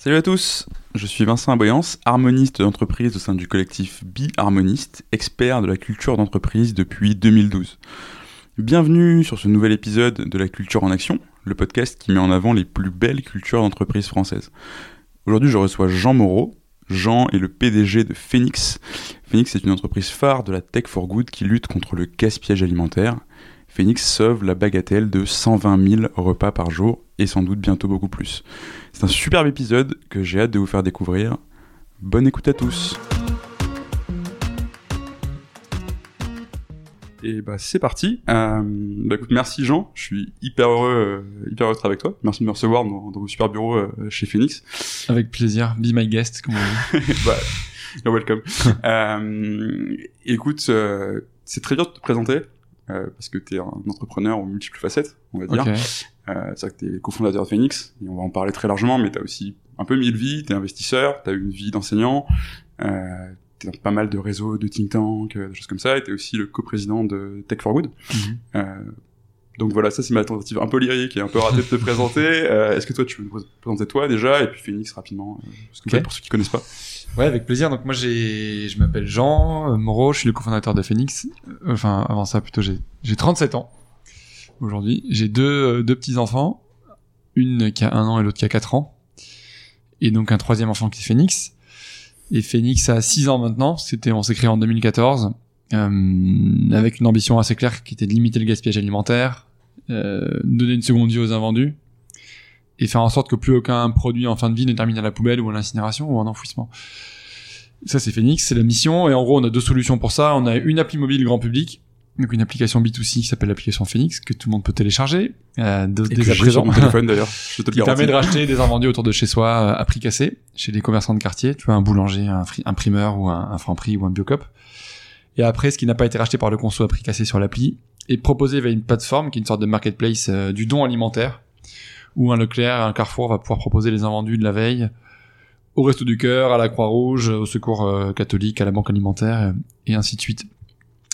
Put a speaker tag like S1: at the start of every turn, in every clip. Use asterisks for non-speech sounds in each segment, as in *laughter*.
S1: Salut à tous, je suis Vincent Aboyance, harmoniste d'entreprise au sein du collectif Bi-Harmoniste, expert de la culture d'entreprise depuis 2012. Bienvenue sur ce nouvel épisode de La Culture en Action, le podcast qui met en avant les plus belles cultures d'entreprise françaises. Aujourd'hui, je reçois Jean Moreau. Jean est le PDG de Phoenix. Phoenix est une entreprise phare de la Tech for Good qui lutte contre le gaspillage alimentaire. Phoenix sauve la bagatelle de 120 000 repas par jour et sans doute bientôt beaucoup plus. C'est un superbe épisode que j'ai hâte de vous faire découvrir. Bonne écoute à tous. Et bah c'est parti. Euh, bah écoute, merci Jean, je suis hyper heureux, euh, hyper heureux d'être avec toi. Merci de me recevoir dans, dans vos super bureaux euh, chez Phoenix.
S2: Avec plaisir, be my guest, comme on dit. *laughs*
S1: bah, you're welcome. *laughs* écoute, c'est très dur de te présenter euh, parce que tu es un entrepreneur aux multiples facettes, on va dire.
S2: Ok.
S1: Euh, c'est vrai que tu es cofondateur de Phoenix, et on va en parler très largement, mais tu as aussi un peu mille vies, tu es investisseur, tu as une vie d'enseignant, euh, tu dans pas mal de réseaux, de think tanks, euh, des choses comme ça, et tu es aussi le coprésident de Tech for Good.
S2: Mhm.
S1: Euh, donc voilà, ça c'est ma tentative un peu lyrique et un peu ratée de te présenter. Euh, Est-ce que toi tu veux nous présenter toi déjà, et puis Phoenix rapidement, euh, ce que pour ceux qui connaissent pas
S2: Ouais, avec plaisir. Donc moi, j'ai, je m'appelle Jean euh, Moreau, je suis le cofondateur de Phoenix. Euh, Enfin, avant ça, plutôt, j'ai, j'ai 37 ans aujourd'hui. J'ai deux, euh, deux petits enfants, une qui a un an et l'autre qui a 4 ans, et donc un troisième enfant qui est Phoenix. Et Phoenix a 6 ans maintenant. C'était, on s'est créé en 2014 euh, avec une ambition assez claire qui était de limiter le gaspillage alimentaire, euh, donner une seconde vie aux invendus et faire en sorte que plus aucun produit en fin de vie ne termine à la poubelle ou à l'incinération ou en enfouissement. Ça, c'est Phoenix, c'est la mission. Et en gros, on a deux solutions pour ça. On a une appli mobile grand public, donc une application B2C qui s'appelle l'application Phoenix, que tout le monde peut télécharger euh, dès
S1: Et
S2: dès
S1: que
S2: à
S1: j'ai
S2: présent.
S1: sur mon téléphone *laughs* d'ailleurs, je te le
S2: qui permet de racheter des invendus autour de chez soi euh, à prix cassé, chez les commerçants de quartier, tu vois, un boulanger, un primeur ou un, un franc-prix ou un biocop. Et après, ce qui n'a pas été racheté par le conso à prix cassé sur l'appli est proposé via une plateforme qui est une sorte de marketplace euh, du don alimentaire, où un Leclerc, un Carrefour va pouvoir proposer les invendus de la veille au Resto du Cœur, à la Croix-Rouge, au Secours euh, catholique, à la Banque alimentaire, et ainsi de suite.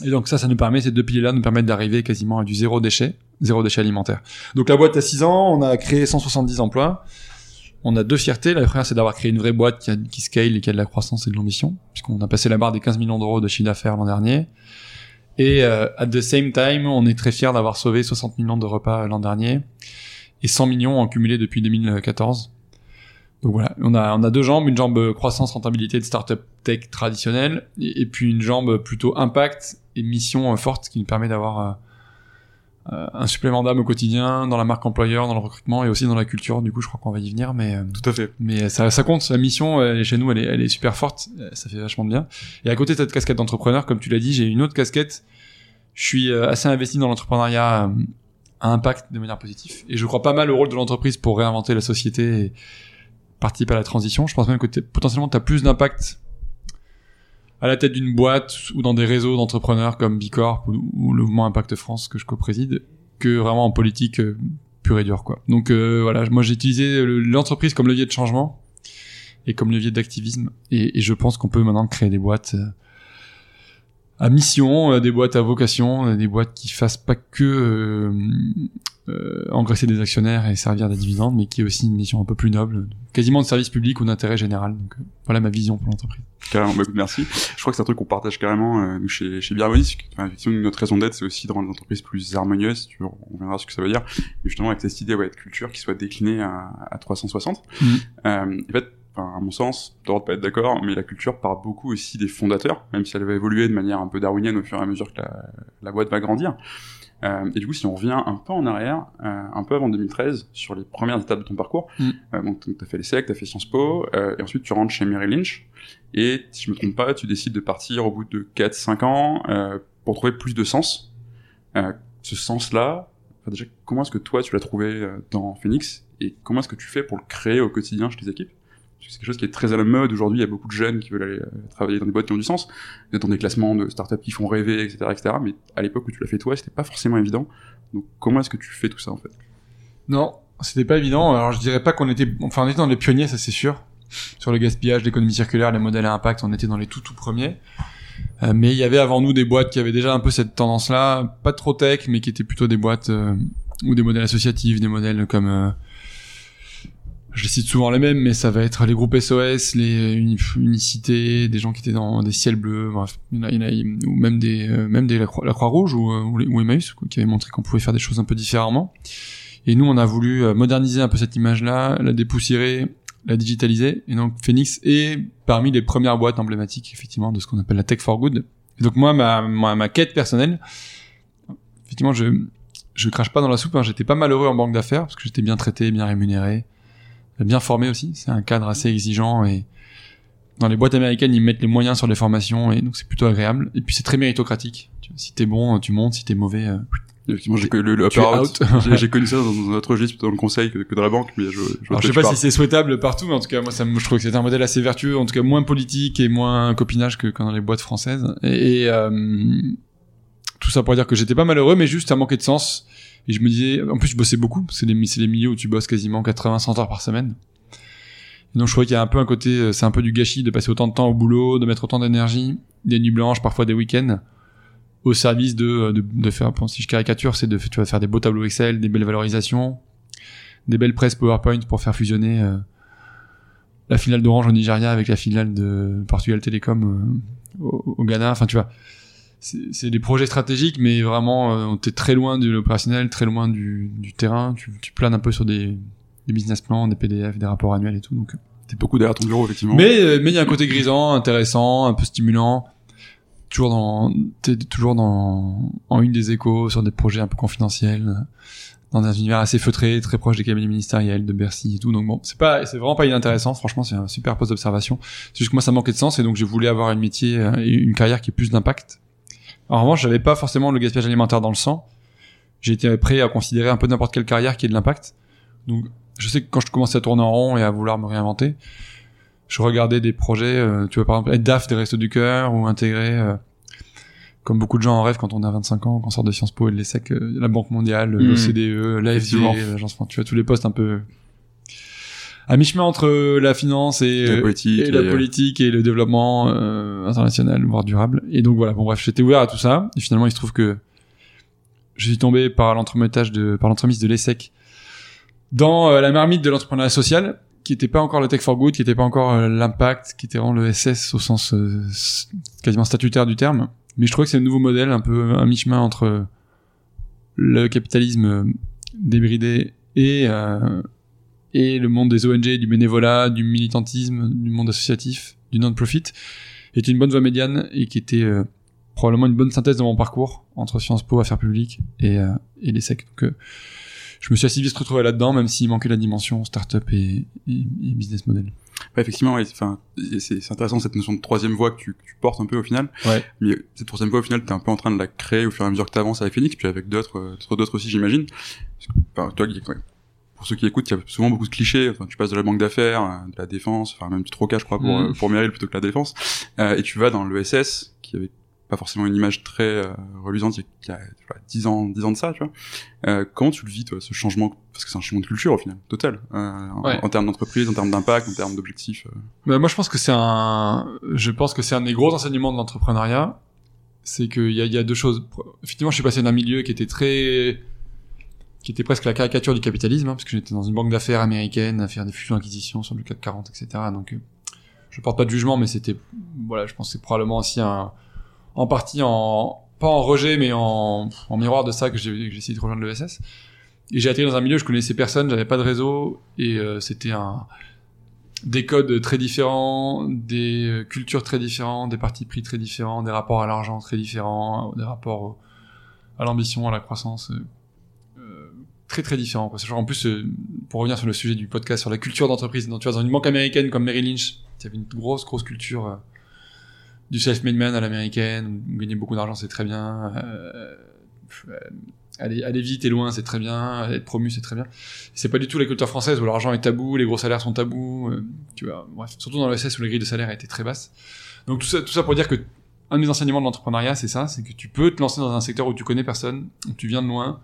S2: Et donc ça, ça nous permet, ces deux piliers-là nous permettent d'arriver quasiment à du zéro déchet, zéro déchet alimentaire. Donc la boîte a 6 ans, on a créé 170 emplois. On a deux fiertés. La première, c'est d'avoir créé une vraie boîte qui, a, qui scale et qui a de la croissance et de l'ambition, puisqu'on a passé la barre des 15 millions d'euros de chiffre d'affaires l'an dernier. Et euh, at the same time, on est très fiers d'avoir sauvé 60 millions de repas l'an dernier et 100 millions en cumulé depuis 2014. Donc voilà, on a, on a deux jambes, une jambe croissance, rentabilité de startup tech traditionnelle, et, et puis une jambe plutôt impact et mission euh, forte qui nous permet d'avoir euh, euh, un supplément d'âme au quotidien, dans la marque employeur, dans le recrutement et aussi dans la culture. Du coup, je crois qu'on va y venir, mais
S1: Tout à fait.
S2: mais ça, ça compte. La mission, elle est chez nous, elle est, elle est super forte. Ça fait vachement de bien. Et à côté de cette casquette d'entrepreneur, comme tu l'as dit, j'ai une autre casquette. Je suis assez investi dans l'entrepreneuriat impact de manière positive. Et je crois pas mal au rôle de l'entreprise pour réinventer la société et participer à la transition. Je pense même que potentiellement tu as plus d'impact à la tête d'une boîte ou dans des réseaux d'entrepreneurs comme Bicorp ou, ou le mouvement Impact France que je co-préside que vraiment en politique euh, pure et dure quoi. Donc euh, voilà, moi j'ai utilisé le- l'entreprise comme levier de changement et comme levier d'activisme et, et je pense qu'on peut maintenant créer des boîtes euh, à mission, euh, des boîtes à vocation, euh, des boîtes qui fassent pas que euh, euh, engraisser des actionnaires et servir des dividendes, mais qui est aussi une mission un peu plus noble, quasiment de service public ou d'intérêt général. Donc euh, voilà ma vision pour l'entreprise.
S1: Carrément, bah, merci. Je crois que c'est un truc qu'on partage carrément euh, chez, chez Biharmonis. Enfin, effectivement, notre raison d'être, c'est aussi de rendre les entreprises plus harmonieuses. Tu on verra ce que ça veut dire. Et justement, avec cette idée ouais, de culture qui soit déclinée à, à 360.
S2: Mhm.
S1: Euh, en fait, enfin, à mon sens, tu de pas être d'accord, mais la culture part beaucoup aussi des fondateurs, même si elle va évoluer de manière un peu darwinienne au fur et à mesure que la, la boîte va grandir. Euh, et du coup, si on revient un peu en arrière, euh, un peu avant 2013, sur les premières étapes de ton parcours,
S2: Mhm.
S1: euh, donc tu as fait l'ESSEC, tu as fait Sciences Po, euh, et ensuite tu rentres chez Merrill Lynch, et si je me trompe pas, tu décides de partir au bout de 4-5 ans euh, pour trouver plus de sens. Euh, ce sens-là, enfin, déjà, comment est-ce que toi tu l'as trouvé dans Phoenix, et comment est-ce que tu fais pour le créer au quotidien chez tes équipes? C'est quelque chose qui est très à la mode aujourd'hui, il y a beaucoup de jeunes qui veulent aller euh, travailler dans des boîtes qui ont du sens, dans des classements de startups qui font rêver, etc., etc., mais à l'époque où tu l'as fait toi, c'était pas forcément évident. Donc comment est-ce que tu fais tout ça en fait?
S2: Non, c'était pas évident. Alors je dirais pas qu'on était, enfin on était dans les pionniers, ça c'est sûr. Sur le gaspillage, l'économie circulaire, les modèles à impact, on était dans les tout tout premiers. Euh, mais il y avait avant nous des boîtes qui avaient déjà un peu cette tendance-là, pas trop tech, mais qui étaient plutôt des boîtes euh, ou des modèles associatifs, des modèles comme euh, je cite souvent les mêmes, mais ça va être les groupes SOS, les unicités, des gens qui étaient dans des ciels bleus, bref, il y en a, ou même des, euh, même des la Croix-Rouge ou, ou, ou, Emmaüs, qui avaient montré qu'on pouvait faire des choses un peu différemment. Et nous, on a voulu euh, moderniser un peu cette image-là, la dépoussiérer, la digitaliser. Et donc, Phoenix est parmi les premières boîtes emblématiques, effectivement, de ce qu'on appelle la tech for good. Et donc, moi, ma, ma, ma quête personnelle, effectivement, je, je crache pas dans la soupe, hein, j'étais pas malheureux en banque d'affaires, parce que j'étais bien traité, bien rémunéré bien formé aussi. C'est un cadre assez exigeant et dans les boîtes américaines, ils mettent les moyens sur les formations et donc c'est plutôt agréable. Et puis c'est très méritocratique. Si t'es bon, tu montes. Si t'es mauvais, euh,
S1: Effectivement, j'ai connu le, le out. *laughs* j'ai *laughs* connu ça dans un autre registre, dans le conseil que, que dans la banque, mais je,
S2: je, Alors, je sais pas si c'est souhaitable partout, mais en tout cas, moi, ça, je trouve que c'est un modèle assez vertueux, en tout cas moins politique et moins copinage que, dans les boîtes françaises. Et, et euh, tout ça pour dire que j'étais pas malheureux, mais juste ça manquait de sens. Et je me disais, en plus, je bossais beaucoup. C'est les, les milieux où tu bosses quasiment 80-100 heures par semaine. Et donc, je trouvais qu'il y a un peu un côté, euh, c'est un peu du gâchis de passer autant de temps au boulot, de mettre autant d'énergie, des nuits blanches, parfois des week-ends, au service de, euh, de, de faire, si je caricature, c'est de, tu vas faire des beaux tableaux Excel, des belles valorisations, des belles presses PowerPoint pour faire fusionner euh, la finale d'Orange au Nigeria avec la finale de Portugal Télécom au, au, Ghana. Enfin, tu vois, c'est des projets stratégiques, mais vraiment, euh, était très loin de l'opérationnel, très loin du, du terrain. Tu, tu, planes un peu sur des, des, business plans, des PDF, des rapports annuels et tout. Donc, euh.
S1: t'es beaucoup derrière ton bureau, effectivement.
S2: Mais euh, mais il y a un côté grisant, intéressant, un peu stimulant. Toujours dans, t'es toujours dans en une des échos sur des projets un peu confidentiels, dans un univers assez feutré, très proche des cabinets ministériels, de Bercy et tout. Donc bon, c'est pas, c'est vraiment pas inintéressant. Franchement, c'est un super poste d'observation. C'est juste que moi, ça manquait de sens et donc j'ai voulu avoir un métier une carrière qui ait plus d'impact en revanche, j'avais pas forcément le gaspillage alimentaire dans le sang. J'étais prêt à considérer un peu n'importe quelle carrière qui ait de l'impact. Donc, je sais que quand je commençais à tourner en rond et à vouloir me réinventer, je regardais des projets, euh, tu vois, par exemple, être DAF des Restos du Cœur ou intégrer, euh, comme beaucoup de gens en rêve quand on a 25 ans, qu'on sort de Sciences Po et de l'ESSEC, euh, la Banque mondiale, mmh. l'OCDE, l'AFD, l'agence, tu vois, tous les postes un peu à mi-chemin entre la finance et, la politique et, la politique et le développement euh, international, voire durable. Et donc voilà, bon bref, j'étais ouvert à tout ça. Et finalement, il se trouve que je suis tombé par l'entremettage de, par l'entremise de l'ESSEC dans euh, la marmite de l'entrepreneuriat social, qui était pas encore le tech for good, qui était pas encore euh, l'impact, qui était vraiment le SS au sens quasiment statutaire du terme. Mais je trouvais que c'est un nouveau modèle, un peu un mi-chemin entre le capitalisme débridé et et le monde des ONG, du bénévolat, du militantisme, du monde associatif, du non-profit, était une bonne voie médiane et qui était euh, probablement une bonne synthèse de mon parcours entre Sciences Po, Affaires publiques et, euh, et les SEC. Donc, euh, je me suis assez vite retrouvé là-dedans, même s'il manquait la dimension startup et, et, et business model.
S1: Ouais, effectivement, enfin, c'est intéressant cette notion de troisième voie que tu, que tu, portes un peu au final.
S2: Ouais.
S1: Mais cette troisième voie, au final, t'es un peu en train de la créer au fur et à mesure que t'avances avec Phoenix, puis avec d'autres, d'autres aussi, j'imagine. Enfin, toi, pour ceux qui écoutent, il y a souvent beaucoup de clichés. Enfin, tu passes de la banque d'affaires, euh, de la défense, enfin même du trocage, je crois, pour, mm. pour Meryl plutôt que la défense, euh, et tu vas dans l'ESS, qui avait pas forcément une image très euh, reluisante il y a, dix 10 ans, 10 ans de ça, tu vois. Euh, comment tu le vis, toi, ce changement? Parce que c'est un changement de culture, au final, total. Euh,
S2: ouais.
S1: en, en, termes d'entreprise, en termes d'impact, en termes d'objectifs.
S2: Bah, moi, je pense que c'est un... Je pense que c'est un des gros enseignements de l'entrepreneuriat. C'est qu'il y a, y a deux choses. Effectivement, je suis passé d'un milieu qui était très qui était presque la caricature du capitalisme, hein, parce que j'étais dans une banque d'affaires américaine à faire des fusions-acquisitions sur le CAC 40, etc. Donc, euh, je porte pas de jugement, mais c'était, voilà, je pense que c'est probablement aussi un, en partie en, pas en rejet, mais en, en miroir de ça que j'ai essayé de rejoindre l'ESS. Et j'ai atterri dans un milieu, je connaissais personne, j'avais pas de réseau, et euh, c'était un, des codes très différents, des cultures très différentes, des partis pris très différents, des rapports à l'argent très différents, des rapports à l'ambition, à la croissance euh, très très différent. En plus, euh, pour revenir sur le sujet du podcast sur la culture d'entreprise, dans une banque américaine comme Merrill Lynch, il y avait une grosse grosse culture euh, du self-made man à l'américaine, gagner beaucoup d'argent c'est très bien, euh, aller, aller vite et loin c'est très bien, être promu c'est très bien. C'est pas du tout la culture française où l'argent est tabou, les gros salaires sont tabous, euh, surtout dans le SS où les grilles de salaire étaient très basses. Donc tout ça, tout ça pour dire que un des enseignements de l'entrepreneuriat, c'est ça, c'est que tu peux te lancer dans un secteur où tu connais personne, où tu viens de loin,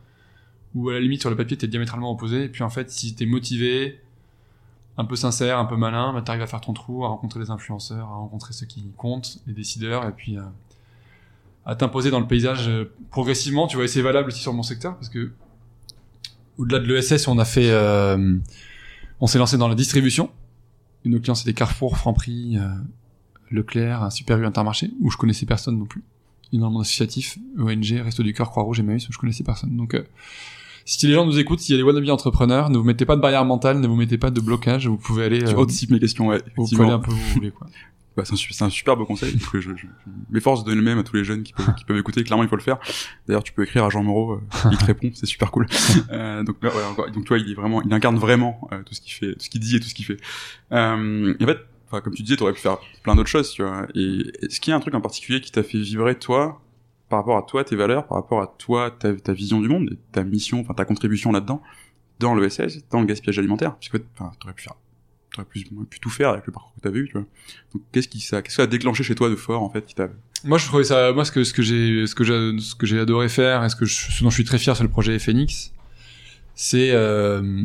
S2: où à la limite sur le papier t'es diamétralement opposé et puis en fait si t'es motivé un peu sincère un peu malin bah, t'arrives à faire ton trou à rencontrer des influenceurs à rencontrer ceux qui comptent les décideurs et puis euh, à t'imposer dans le paysage euh, progressivement tu vois et c'est valable aussi sur mon secteur parce que au-delà de l'ESS on a fait euh, On s'est lancé dans la distribution. Et nos clients c'était Carrefour, Franprix, Leclerc, Super U Intermarché, où je connaissais personne non plus. Et dans le associatif, ONG, Resto du Cœur, Croix-Rouge, Emmaüs, où je connaissais personne. Donc si les gens nous écoutent, s'il y a des wannabe entrepreneurs, ne vous mettez pas de barrière mentale, ne vous mettez pas de blocage, vous pouvez aller...
S1: Tu
S2: euh,
S1: anticipes mes questions, ouais.
S2: vous pouvez aller un peu où vous voulez, quoi. *laughs*
S1: Bah, c'est un, un super beau conseil que je, je, je m'efforce de donner le même à tous les jeunes qui peuvent, qui peuvent écouter. Clairement, il faut le faire. D'ailleurs, tu peux écrire à Jean Moreau, euh, il te répond, c'est super cool. *laughs* Euh, donc, là, ouais, encore- donc toi, il est vraiment, il incarne vraiment euh, tout ce qu'il fait, tout ce qu'il dit et tout ce qu'il fait. Euh, et en fait, enfin, comme tu disais, tu aurais pu faire plein d'autres choses, tu vois. Et est-ce qu'il y a un truc en particulier qui t'a fait vibrer toi, par rapport à toi, tes valeurs, par rapport à toi, ta, vision du monde, ta mission, enfin ta contribution là-dedans, dans le SS, dans le gaspillage alimentaire, puisque t'aurais pu faire, t'aurais pu, pu tout faire avec le parcours que t'avais eu, tu vois. Donc qu'est-ce qui ça, qu'est-ce que a déclenché chez toi de fort en fait, qui t'a
S2: Moi, je trouvais ça, moi, ce que, ce que j'ai, ce que j'ai, ce que j'ai adoré faire, et ce que je, dont je suis très fier sur le projet Phoenix, c'est, euh,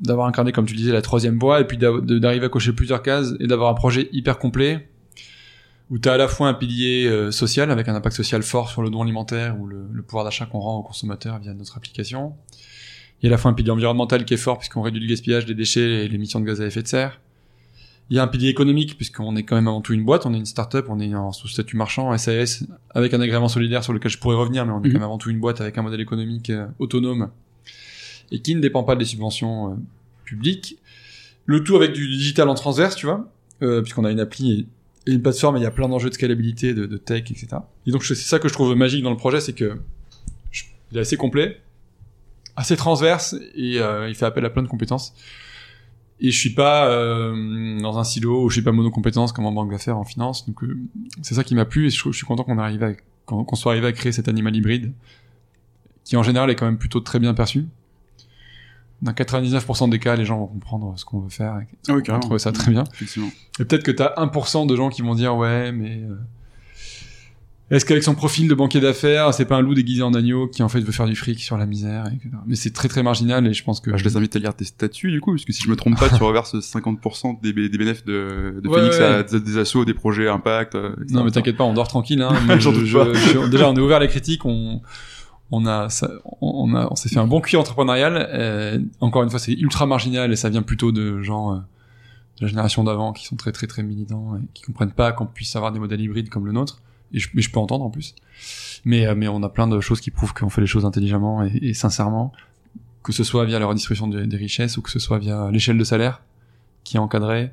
S2: d'avoir incarné, comme tu disais, la troisième voie, et puis d'arriver à cocher plusieurs cases, et d'avoir un projet hyper complet, où tu as à la fois un pilier euh, social, avec un impact social fort sur le don alimentaire, ou le, le pouvoir d'achat qu'on rend aux consommateurs via notre application. Il y a à la fois un pilier environnemental qui est fort, puisqu'on réduit le gaspillage des déchets et l'émission de gaz à effet de serre. Il y a un pilier économique, puisqu'on est quand même avant tout une boîte, on est une start-up, on est en sous statut marchand, SAS, avec un agrément solidaire sur lequel je pourrais revenir, mais on est
S1: Mhm.
S2: quand même avant tout une boîte avec un modèle économique euh, autonome et qui ne dépend pas des subventions euh, publiques. Le tout avec du digital en transverse, tu vois, puisqu'on a une appli et, et une plateforme, il y a plein d'enjeux de scalabilité, de, de tech, etc. Et donc c'est ça que je trouve magique dans le projet, c'est que il est assez complet, assez transverse, et euh, il fait appel à plein de compétences. Et je suis pas euh, dans un silo je suis pas monocompétence comme en banque d'affaires, en finance. Donc euh, c'est ça qui m'a plu et je, suis content qu'on soit arrivé à créer cet animal hybride qui en général est quand même plutôt très bien perçu. Dans 99% des cas, les gens vont comprendre ce qu'on veut faire. Et
S1: Ah oui,
S2: on
S1: carrément.
S2: trouve ça très bien.
S1: Effectivement.
S2: Et peut-être que t'as 1% de gens qui vont dire ouais, mais euh, est-ce qu'avec son profil de banquier d'affaires, c'est pas un loup déguisé en agneau qui en fait veut faire du fric sur la misère etc. Mais c'est très très marginal et je pense que
S1: Bah, je les invite à lire tes statuts du coup, parce que si je me trompe pas, tu *laughs* reverses 50% des, des bénéfices de, de
S2: Ouais,
S1: Phoenix
S2: ouais,
S1: à des, assos, des projets impact. euh, etc.
S2: Non mais t'inquiète pas, on dort tranquille. Hein, *laughs* mais
S1: J'en
S2: je-
S1: doute
S2: je-
S1: pas.
S2: je- déjà, on est ouvert à la critique. On, on a, ça- on a, on s'est fait un bon cuit entrepreneurial. euh, encore une fois, c'est ultra marginal et ça vient plutôt de gens euh, de la génération d'avant qui sont très très très militants et qui comprennent pas qu'on puisse avoir des modèles hybrides comme le nôtre. Et je, mais je peux entendre en plus. Mais euh, mais on a plein de choses qui prouvent qu'on fait les choses intelligemment et, sincèrement, que ce soit via la redistribution des richesses ou que ce soit via l'échelle de salaire qui est encadrée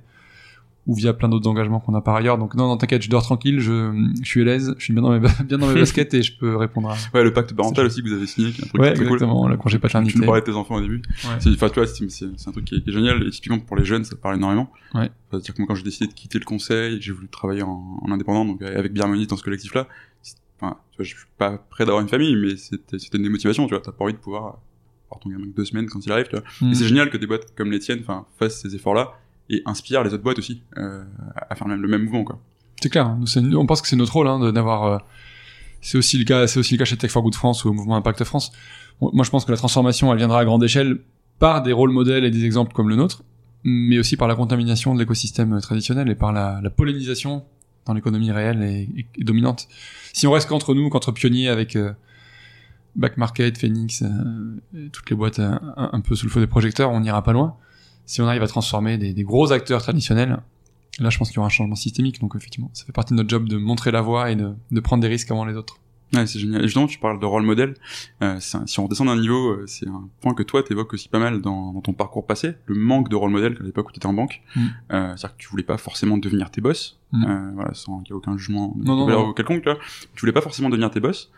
S2: ou via plein d'autres engagements qu'on a par ailleurs. Donc non, non, t'inquiète, je dors tranquille, je, je suis à l'aise, je suis bien dans mes, ba- *laughs* bien dans mes *laughs* baskets et je peux répondre à...
S1: Ouais, le pacte parental aussi que vous avez signé, qui est un truc
S2: Ouais,
S1: très cool.
S2: exactement, le congé paternité.
S1: Tu me parlais de tes enfants au début.
S2: Ouais.
S1: C'est, enfin, tu vois, c'est, c'est, c'est un truc qui est, qui est génial. Et typiquement pour les jeunes, ça parle énormément.
S2: Ouais.
S1: C'est-à-dire que moi, quand j'ai décidé de quitter le conseil, j'ai voulu travailler en, en indépendant, donc avec Bienvenue dans ce collectif-là. Enfin, tu vois, je suis pas prêt d'avoir une famille, mais c'était, c'était une des motivations, tu vois. T'as pas envie de pouvoir avoir ton gamin deux semaines quand il arrive, tu vois.
S2: Mm.
S1: Et c'est génial que des boîtes comme les tiennes, enfin, fassent ces efforts-là et inspirent les autres boîtes aussi euh, à faire le même mouvement, quoi.
S2: C'est clair, c'est- on pense que c'est notre rôle hein, d'avoir... euh, c'est aussi le cas, c'est aussi le cas chez Tech for Good France ou au mouvement Impact France. Moi, je pense que la transformation, elle viendra à grande échelle par des rôles modèles et des exemples comme le nôtre, mais aussi par la contamination de l'écosystème traditionnel et par la, pollinisation dans l'économie réelle et, dominante. Si on reste qu'entre nous, qu'entre pionniers avec euh, Back Market, Phoenix, euh, toutes les boîtes euh, un, un peu sous le feu des projecteurs, on n'ira pas loin. Si on arrive à transformer des, des gros acteurs traditionnels, là, je pense qu'il y aura un changement systémique. Donc, effectivement, ça fait partie de notre job de montrer la voie et de, de prendre des risques avant les autres.
S1: Ouais, c'est génial. Et justement, tu parles de rôle modèle. Euh, un- si on redescend d'un niveau, euh, c'est un point que toi, t'évoques aussi pas mal dans, dans ton parcours passé, le manque de rôle modèle à l'époque où t'étais en banque.
S2: Mm.
S1: Euh, C'est-à-dire que tu voulais pas forcément devenir tes boss,
S2: Mm.
S1: voilà, sans qu'il y ait aucun jugement de
S2: Non, non, non.
S1: quelconque. Vois. tu voulais pas forcément devenir tes boss.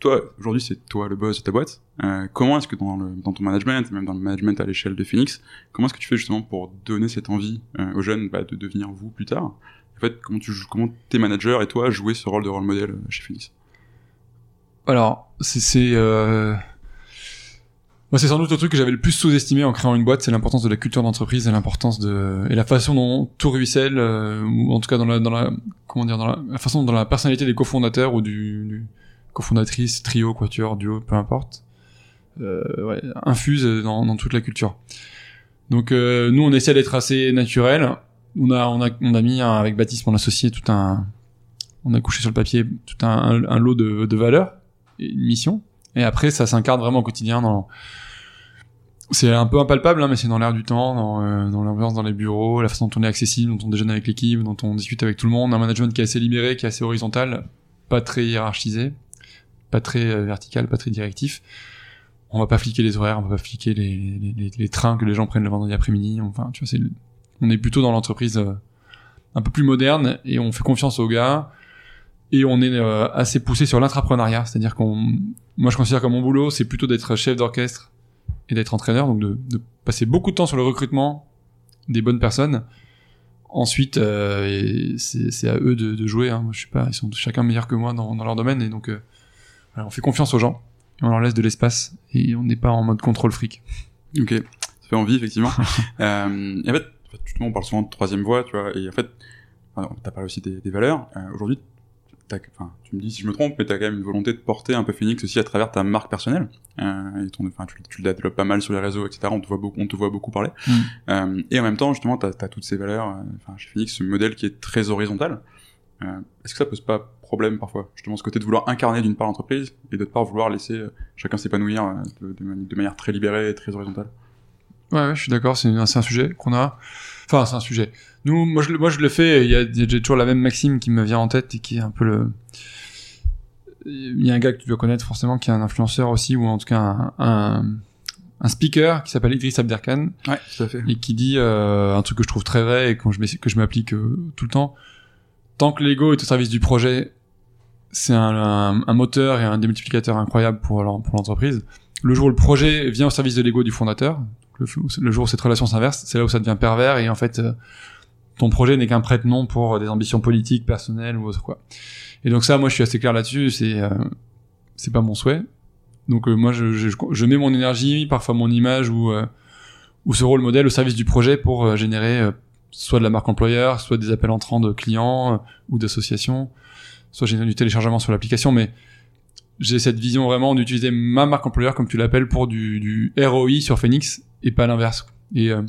S1: Toi, aujourd'hui, c'est toi le boss de ta boîte. Euh, comment est-ce que dans, le, dans ton management, même dans le management à l'échelle de Phoenix, comment est-ce que tu fais justement pour donner cette envie euh, aux jeunes bah, de devenir vous plus tard? En fait, comment tu comment tes managers et toi jouez ce rôle de rôle modèle euh, chez Phoenix?
S2: Alors, c'est, c'est, euh... moi, c'est sans doute le truc que j'avais le plus sous-estimé en créant une boîte, c'est l'importance de la culture d'entreprise et l'importance de et la façon dont tout ruisselle, euh, ou en tout cas dans la dans la comment dire dans la, la façon dont la personnalité des cofondateurs ou du, du cofondatrice, trio, quatuor, duo, peu importe, euh, infuse dans, toute la culture. Donc euh, nous, on essaie d'être assez naturel. On a on a on a mis avec Baptiste, mon associé, tout un on a couché sur le papier tout un, lot de, de valeurs une mission. Et après, ça s'incarne vraiment au quotidien c'est un peu impalpable, hein, mais c'est dans l'air du temps, euh, dans l'ambiance dans les bureaux, la façon dont on est accessible, dont on déjeune avec l'équipe, dont on discute avec tout le monde, un management qui est assez libéré, qui est assez horizontal, pas très hiérarchisé, pas très euh, vertical, pas très directif. On va pas fliquer les horaires, on va pas fliquer les, trains que les gens prennent le vendredi après-midi. Enfin, tu vois, on est plutôt dans l'entreprise euh, un peu plus moderne et on fait confiance aux gars et on est euh, assez poussé sur l'intrapreneuriat, c'est-à-dire qu'on, moi je considère que mon boulot c'est plutôt d'être chef d'orchestre et d'être entraîneur, donc de, passer beaucoup de temps sur le recrutement des bonnes personnes. Ensuite, c'est à eux de, jouer. Hein. Je ils sont chacun meilleurs que moi dans, leur domaine, et donc on fait confiance aux gens, et on leur laisse de l'espace, et on n'est pas en mode contrôle fric.
S1: Ok, ça fait envie effectivement. *laughs* euh, et en fait, justement, on parle souvent de troisième voie, tu vois, et en fait, t'as parlé aussi des, des valeurs. Euh, Aujourd'hui, enfin, tu me dis si je me trompe, mais tu as quand même une volonté de porter un peu Phoenix aussi à travers ta marque personnelle. Euh, et ton, enfin, tu, tu la développes pas mal sur les réseaux, etc. On te voit beaucoup, on te voit beaucoup parler.
S2: Mm.
S1: Euh, et en même temps, justement, tu as, toutes ces valeurs. Enfin, chez Phoenix, ce modèle qui est très horizontal. Euh, Est-ce que ça pose pas problème parfois Justement, ce côté de vouloir incarner d'une part l'entreprise et d'autre part vouloir laisser euh, chacun s'épanouir euh, de, de, de, manière très libérée et très horizontale.
S2: Ouais, ouais je suis d'accord. C'est un, un sujet qu'on a. Enfin, c'est un sujet. Nous, moi, je, moi, je le fais. Il y a, j'ai toujours la même maxime qui me vient en tête et qui est un peu le. Il y a un gars que tu dois connaître forcément, qui est un influenceur aussi, ou en tout cas un, un, un speaker qui s'appelle Idriss Abderkan.
S1: Ouais, tout à fait.
S2: Et qui dit euh, un truc que je trouve très vrai et que je m'applique euh, tout le temps. Tant que l'ego est au service du projet, c'est un, un, un, moteur et un démultiplicateur incroyable pour l'entreprise. Le jour où le projet vient au service de l'ego du fondateur, le, jour où cette relation s'inverse, c'est là où ça devient pervers et en fait, euh, ton projet n'est qu'un prête-nom pour des ambitions politiques, personnelles ou autre quoi. Et donc ça, moi, je suis assez clair là-dessus. C'est euh, c'est pas mon souhait. Donc euh, moi, je, je, je, mets mon énergie, parfois mon image ou euh, ou ce rôle modèle au service du projet pour euh, générer soit de la marque employeur, soit des appels entrants de clients ou d'associations, soit générer du téléchargement sur l'application. Mais j'ai cette vision vraiment d'utiliser ma marque employeur, comme tu l'appelles, pour du, ROI sur Phoenix et pas l'inverse. Et euh,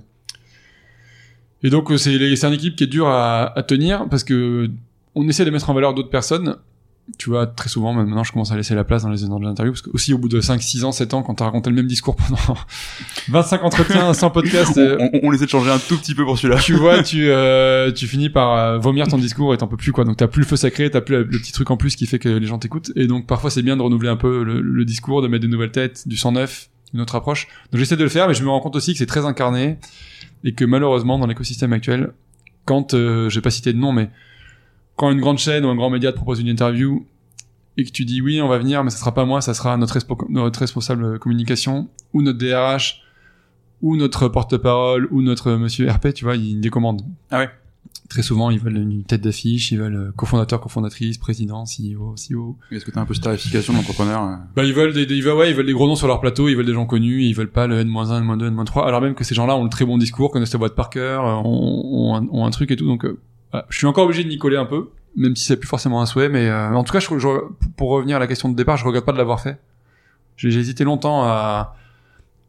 S2: et donc c'est c'est une équipe qui est dure à, à tenir parce que on essaie de mettre en valeur d'autres personnes. Tu vois, très souvent, maintenant, je commence à laisser la place dans les interviews, parce que aussi, au bout de 5, 6 ans, 7 ans, quand t'as raconté le même discours pendant *laughs* 25 entretiens, *laughs* 100 podcasts...
S1: on, on, on, essaie de changer un tout petit peu pour celui-là.
S2: Tu vois, tu, *laughs* euh, tu finis par euh, vomir ton discours et t'en peux plus, quoi. Donc t'as plus le feu sacré, t'as plus le, petit truc en plus qui fait que les gens t'écoutent. Et donc, parfois, c'est bien de renouveler un peu le, le, discours, de mettre de nouvelles têtes, du sang neuf, une autre approche. Donc j'essaie de le faire, mais je me rends compte aussi que c'est très incarné, et que malheureusement, dans l'écosystème actuel, quand, euh, je vais pas citer de nom, mais quand une grande chaîne ou un grand média te propose une interview et que tu dis oui, on va venir, mais ça sera pas moi, ça sera notre, notre responsable communication ou notre DRH ou notre porte-parole ou notre monsieur RP, tu vois, ils décommandent.
S1: Ah ouais.
S2: Très souvent, ils veulent une tête d'affiche, ils veulent cofondateur, cofondatrice, président, CEO, CEO.
S1: Est-ce que tu as un peu cette tarification d'entrepreneur
S2: Bah ils veulent des, des, ils veulent, ouais, ils veulent des gros noms sur leur plateau, ils veulent des gens connus, ils veulent pas le N-1, N-2, N-3, alors même que ces gens-là ont le très bon discours, connaissent la boîte par cœur, ont, ont, un, ont un truc et tout, donc euh, voilà. je suis encore obligé de m'y coller un peu, même si c'est plus forcément un souhait, mais euh, en tout cas, je, je, pour revenir à la question de départ, je regrette pas de l'avoir fait. J'ai hésité longtemps à,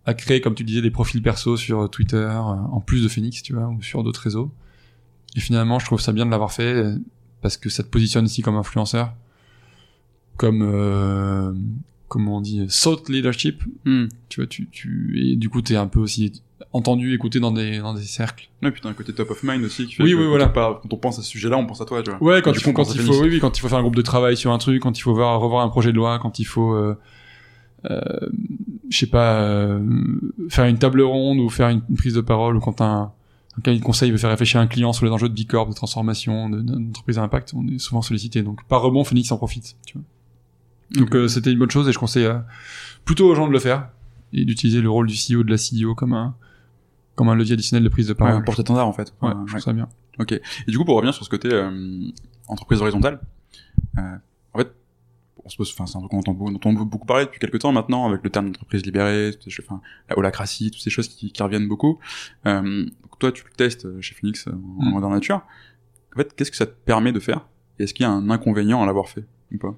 S2: à créer, comme tu disais, des profils perso sur Twitter, euh, en plus de Phoenix, tu vois, ou sur d'autres réseaux. Et finalement, je trouve ça bien de l'avoir fait parce que ça te positionne ici comme influenceur, comme euh, comment on dit, thought leadership.
S1: Mm.
S2: Tu vois, tu, tu et du coup, t'es un peu aussi entendu, écouté dans des dans des cercles.
S1: Ouais, puis t'as un côté top of mind aussi qui fait
S2: oui,
S1: que
S2: oui,
S1: quand,
S2: voilà.
S1: on parle, quand on pense à ce sujet-là, on pense à toi, tu vois.
S2: Ouais, quand il faut, quand il faut, oui, oui, quand il faut faire un groupe de travail sur un truc, quand il faut voir, revoir un projet de loi, quand il faut, euh, euh, je sais pas, euh, faire une table ronde ou faire une, une prise de parole, ou quand un, un cabinet de conseil veut faire réfléchir un client sur les enjeux de Bicorp, de transformation, d'entreprise à impact, on est souvent sollicité. Donc, par rebond, Phoenix en profite, tu vois. Donc, euh, c'était une bonne chose et je conseille euh, plutôt aux gens de le faire et d'utiliser le rôle du CEO, de la CEO comme un, comme un levier additionnel de prise de
S1: Ouais,
S2: parole.
S1: un porte-étendard, en fait.
S2: Ouais, je
S1: ouais.
S2: trouve ça bien.
S1: Ok. Et du coup, pour revenir sur ce côté euh, entreprise horizontale, euh, en fait, on se pose, enfin, c'est un truc dont on entend beaucoup parler depuis quelques temps maintenant, avec le terme d'entreprise libérée, enfin, la holacratie, toutes ces choses qui, qui reviennent beaucoup. Euh, donc toi, tu le testes chez Phoenix euh, en
S2: Mm.
S1: grandeur nature. En fait, qu'est-ce que ça te permet de faire Et est-ce qu'il y a un inconvénient à l'avoir fait ou pas?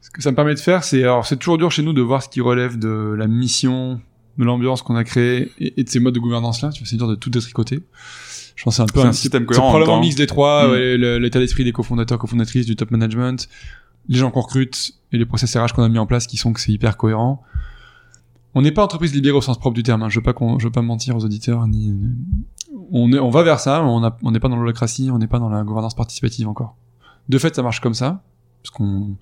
S2: Ce que ça me permet de faire, c'est alors c'est toujours dur chez nous de voir ce qui relève de la mission, de l'ambiance qu'on a créée et, et de ces modes de gouvernance là. Tu vois, c'est dur de tout détricoter. Je pense que c'est un peu
S1: C'est un
S2: un,
S1: système
S2: c'est
S1: cohérent en même
S2: probablement un mix des trois,
S1: Mm.
S2: ouais, l'état d'esprit des cofondateurs, cofondatrices, du top management, les gens qu'on recrute et les process RH qu'on a mis en place qui sont que c'est hyper cohérent. on n'est pas entreprise libérée au sens propre du terme. Hein. Je veux pas qu'on, je veux pas mentir aux auditeurs ni. On est, on va vers ça. On a- on n'est pas dans l'holacratie, on n'est pas dans la gouvernance participative encore. De fait, ça marche comme ça, parce qu'on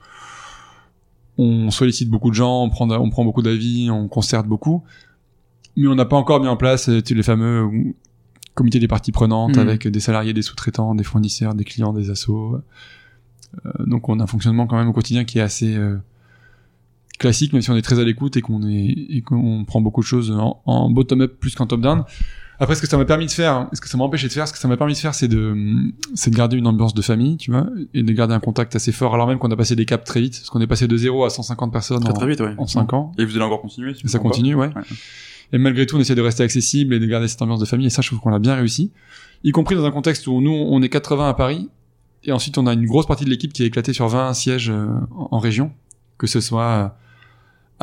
S2: on sollicite beaucoup de gens, on prend, on prend beaucoup d'avis, on concerte beaucoup, mais on n'a pas encore mis en place euh, les fameux euh, comités des parties prenantes
S1: Mhm.
S2: avec des salariés, des sous-traitants, des fournisseurs, des clients, des assos. Euh, donc on a un fonctionnement quand même au quotidien qui est assez euh, classique, même si on est très à l'écoute et qu'on est et qu'on prend beaucoup de choses en, en bottom-up plus qu'en top-down. Après, ce que ça m'a permis de faire, ce que ça m'a empêché de faire, ce que ça m'a permis de faire, c'est de, c'est de garder une ambiance de famille, tu vois, et de garder un contact assez fort, alors même qu'on a passé des caps très vite, parce qu'on est passé de 0 à 150 personnes
S1: Très
S2: en,
S1: très vite, ouais.
S2: en 5 ans.
S1: Et vous allez encore continuer si
S2: Et ça continue, ouais.
S1: Ouais.
S2: Et malgré tout, on essaie de rester accessible et de garder cette ambiance de famille. Et ça, je trouve qu'on l'a bien réussi. Y compris dans un contexte où nous, on est 80 à Paris. Et ensuite, on a une grosse partie de l'équipe qui est éclatée sur 20 sièges euh, en en région. Que ce soit euh,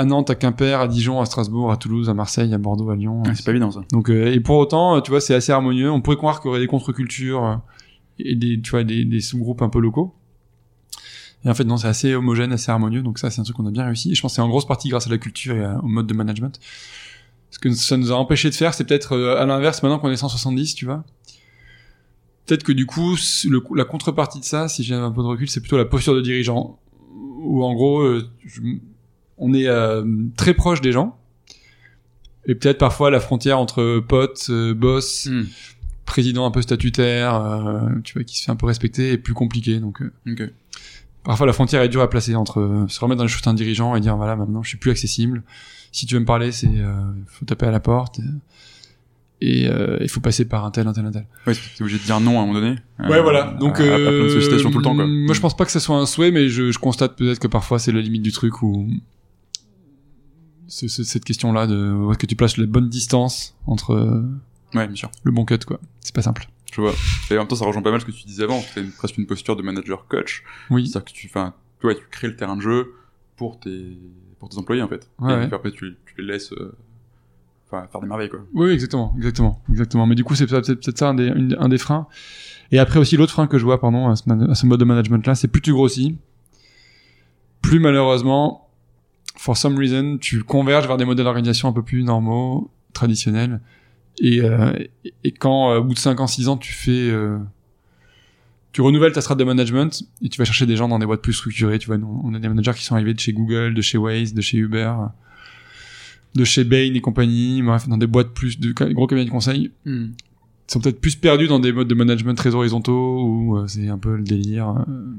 S2: à Nantes, à Quimper, à Dijon, à Strasbourg, à Toulouse, à Marseille, à Bordeaux, à Lyon.
S1: Ouais, c'est pas évident ça.
S2: Donc, euh, et pour autant, euh, tu vois, c'est assez harmonieux. On pourrait croire qu'il y aurait des contre-cultures euh, et des, tu vois, des, des sous-groupes un peu locaux. Et en fait, non, c'est assez homogène, assez harmonieux. Donc ça, c'est un truc qu'on a bien réussi. Et je pense que c'est en grosse partie grâce à la culture et au mode de management. Ce que ça nous a empêché de faire, c'est peut-être euh, à l'inverse, maintenant qu'on est 170, tu vois. Peut-être que du coup, le- la contrepartie de ça, si j'ai un peu de recul, c'est plutôt la posture de dirigeant. Où en gros, je- on est euh, très proche des gens. Et peut-être parfois la frontière entre potes, euh, boss,
S1: Hmm.
S2: président un peu statutaire, euh, tu vois, qui se fait un peu respecter, est plus compliqué. Donc euh, parfois la frontière est dure à placer entre euh, se remettre dans les chaussures d'un dirigeant et dire voilà maintenant je suis plus accessible. Si tu veux me parler, c'est euh, faut taper à la porte et euh, il faut passer par un tel, un tel, un tel.
S1: Ouais, t'es obligé de dire non à un moment donné.
S2: Ouais, voilà. Donc,
S1: à, à plein de sollicitations tout le temps, quoi.
S2: Moi, je pense pas que ce soit un souhait, mais je, je constate peut-être que parfois c'est la limite du truc où cette question-là de que tu places la bonne distance entre euh,
S1: Ouais, bien sûr.
S2: le bon cut, quoi. C'est pas simple.
S1: Je vois. Et en même temps, ça rejoint pas mal ce que tu disais avant. C'est presque une posture de manager coach.
S2: Oui.
S1: C'est-à-dire que tu, enfin, tu crées le terrain de jeu pour tes, pour tes employés, en fait.
S2: Ouais,
S1: et
S2: ouais.
S1: puis après, tu, tu les laisses, euh, faire des merveilles, quoi.
S2: Oui, exactement, exactement, exactement. Mais du coup, c'est peut-être ça un des, une- un des freins. Et après aussi, l'autre frein que je vois, pardon, à ce, à ce mode de management-là, c'est plus tu grossis, plus malheureusement, for some reason, tu converges vers des modèles d'organisation un peu plus normaux, traditionnels. Et, euh, et- et quand, euh, au bout de 5 ans, 6 ans, tu fais... euh, tu renouvelles ta strate de management et tu vas chercher des gens dans des boîtes plus structurées. Tu vois, nous, on a des managers qui sont arrivés de chez Google, de chez Waze, de chez Uber, de chez Bain et compagnie, bref, dans des boîtes plus de gros cabinets de conseil
S1: Hmm.
S2: sont peut-être plus perdus dans des modes de management très horizontaux où euh, c'est un peu le délire. euh,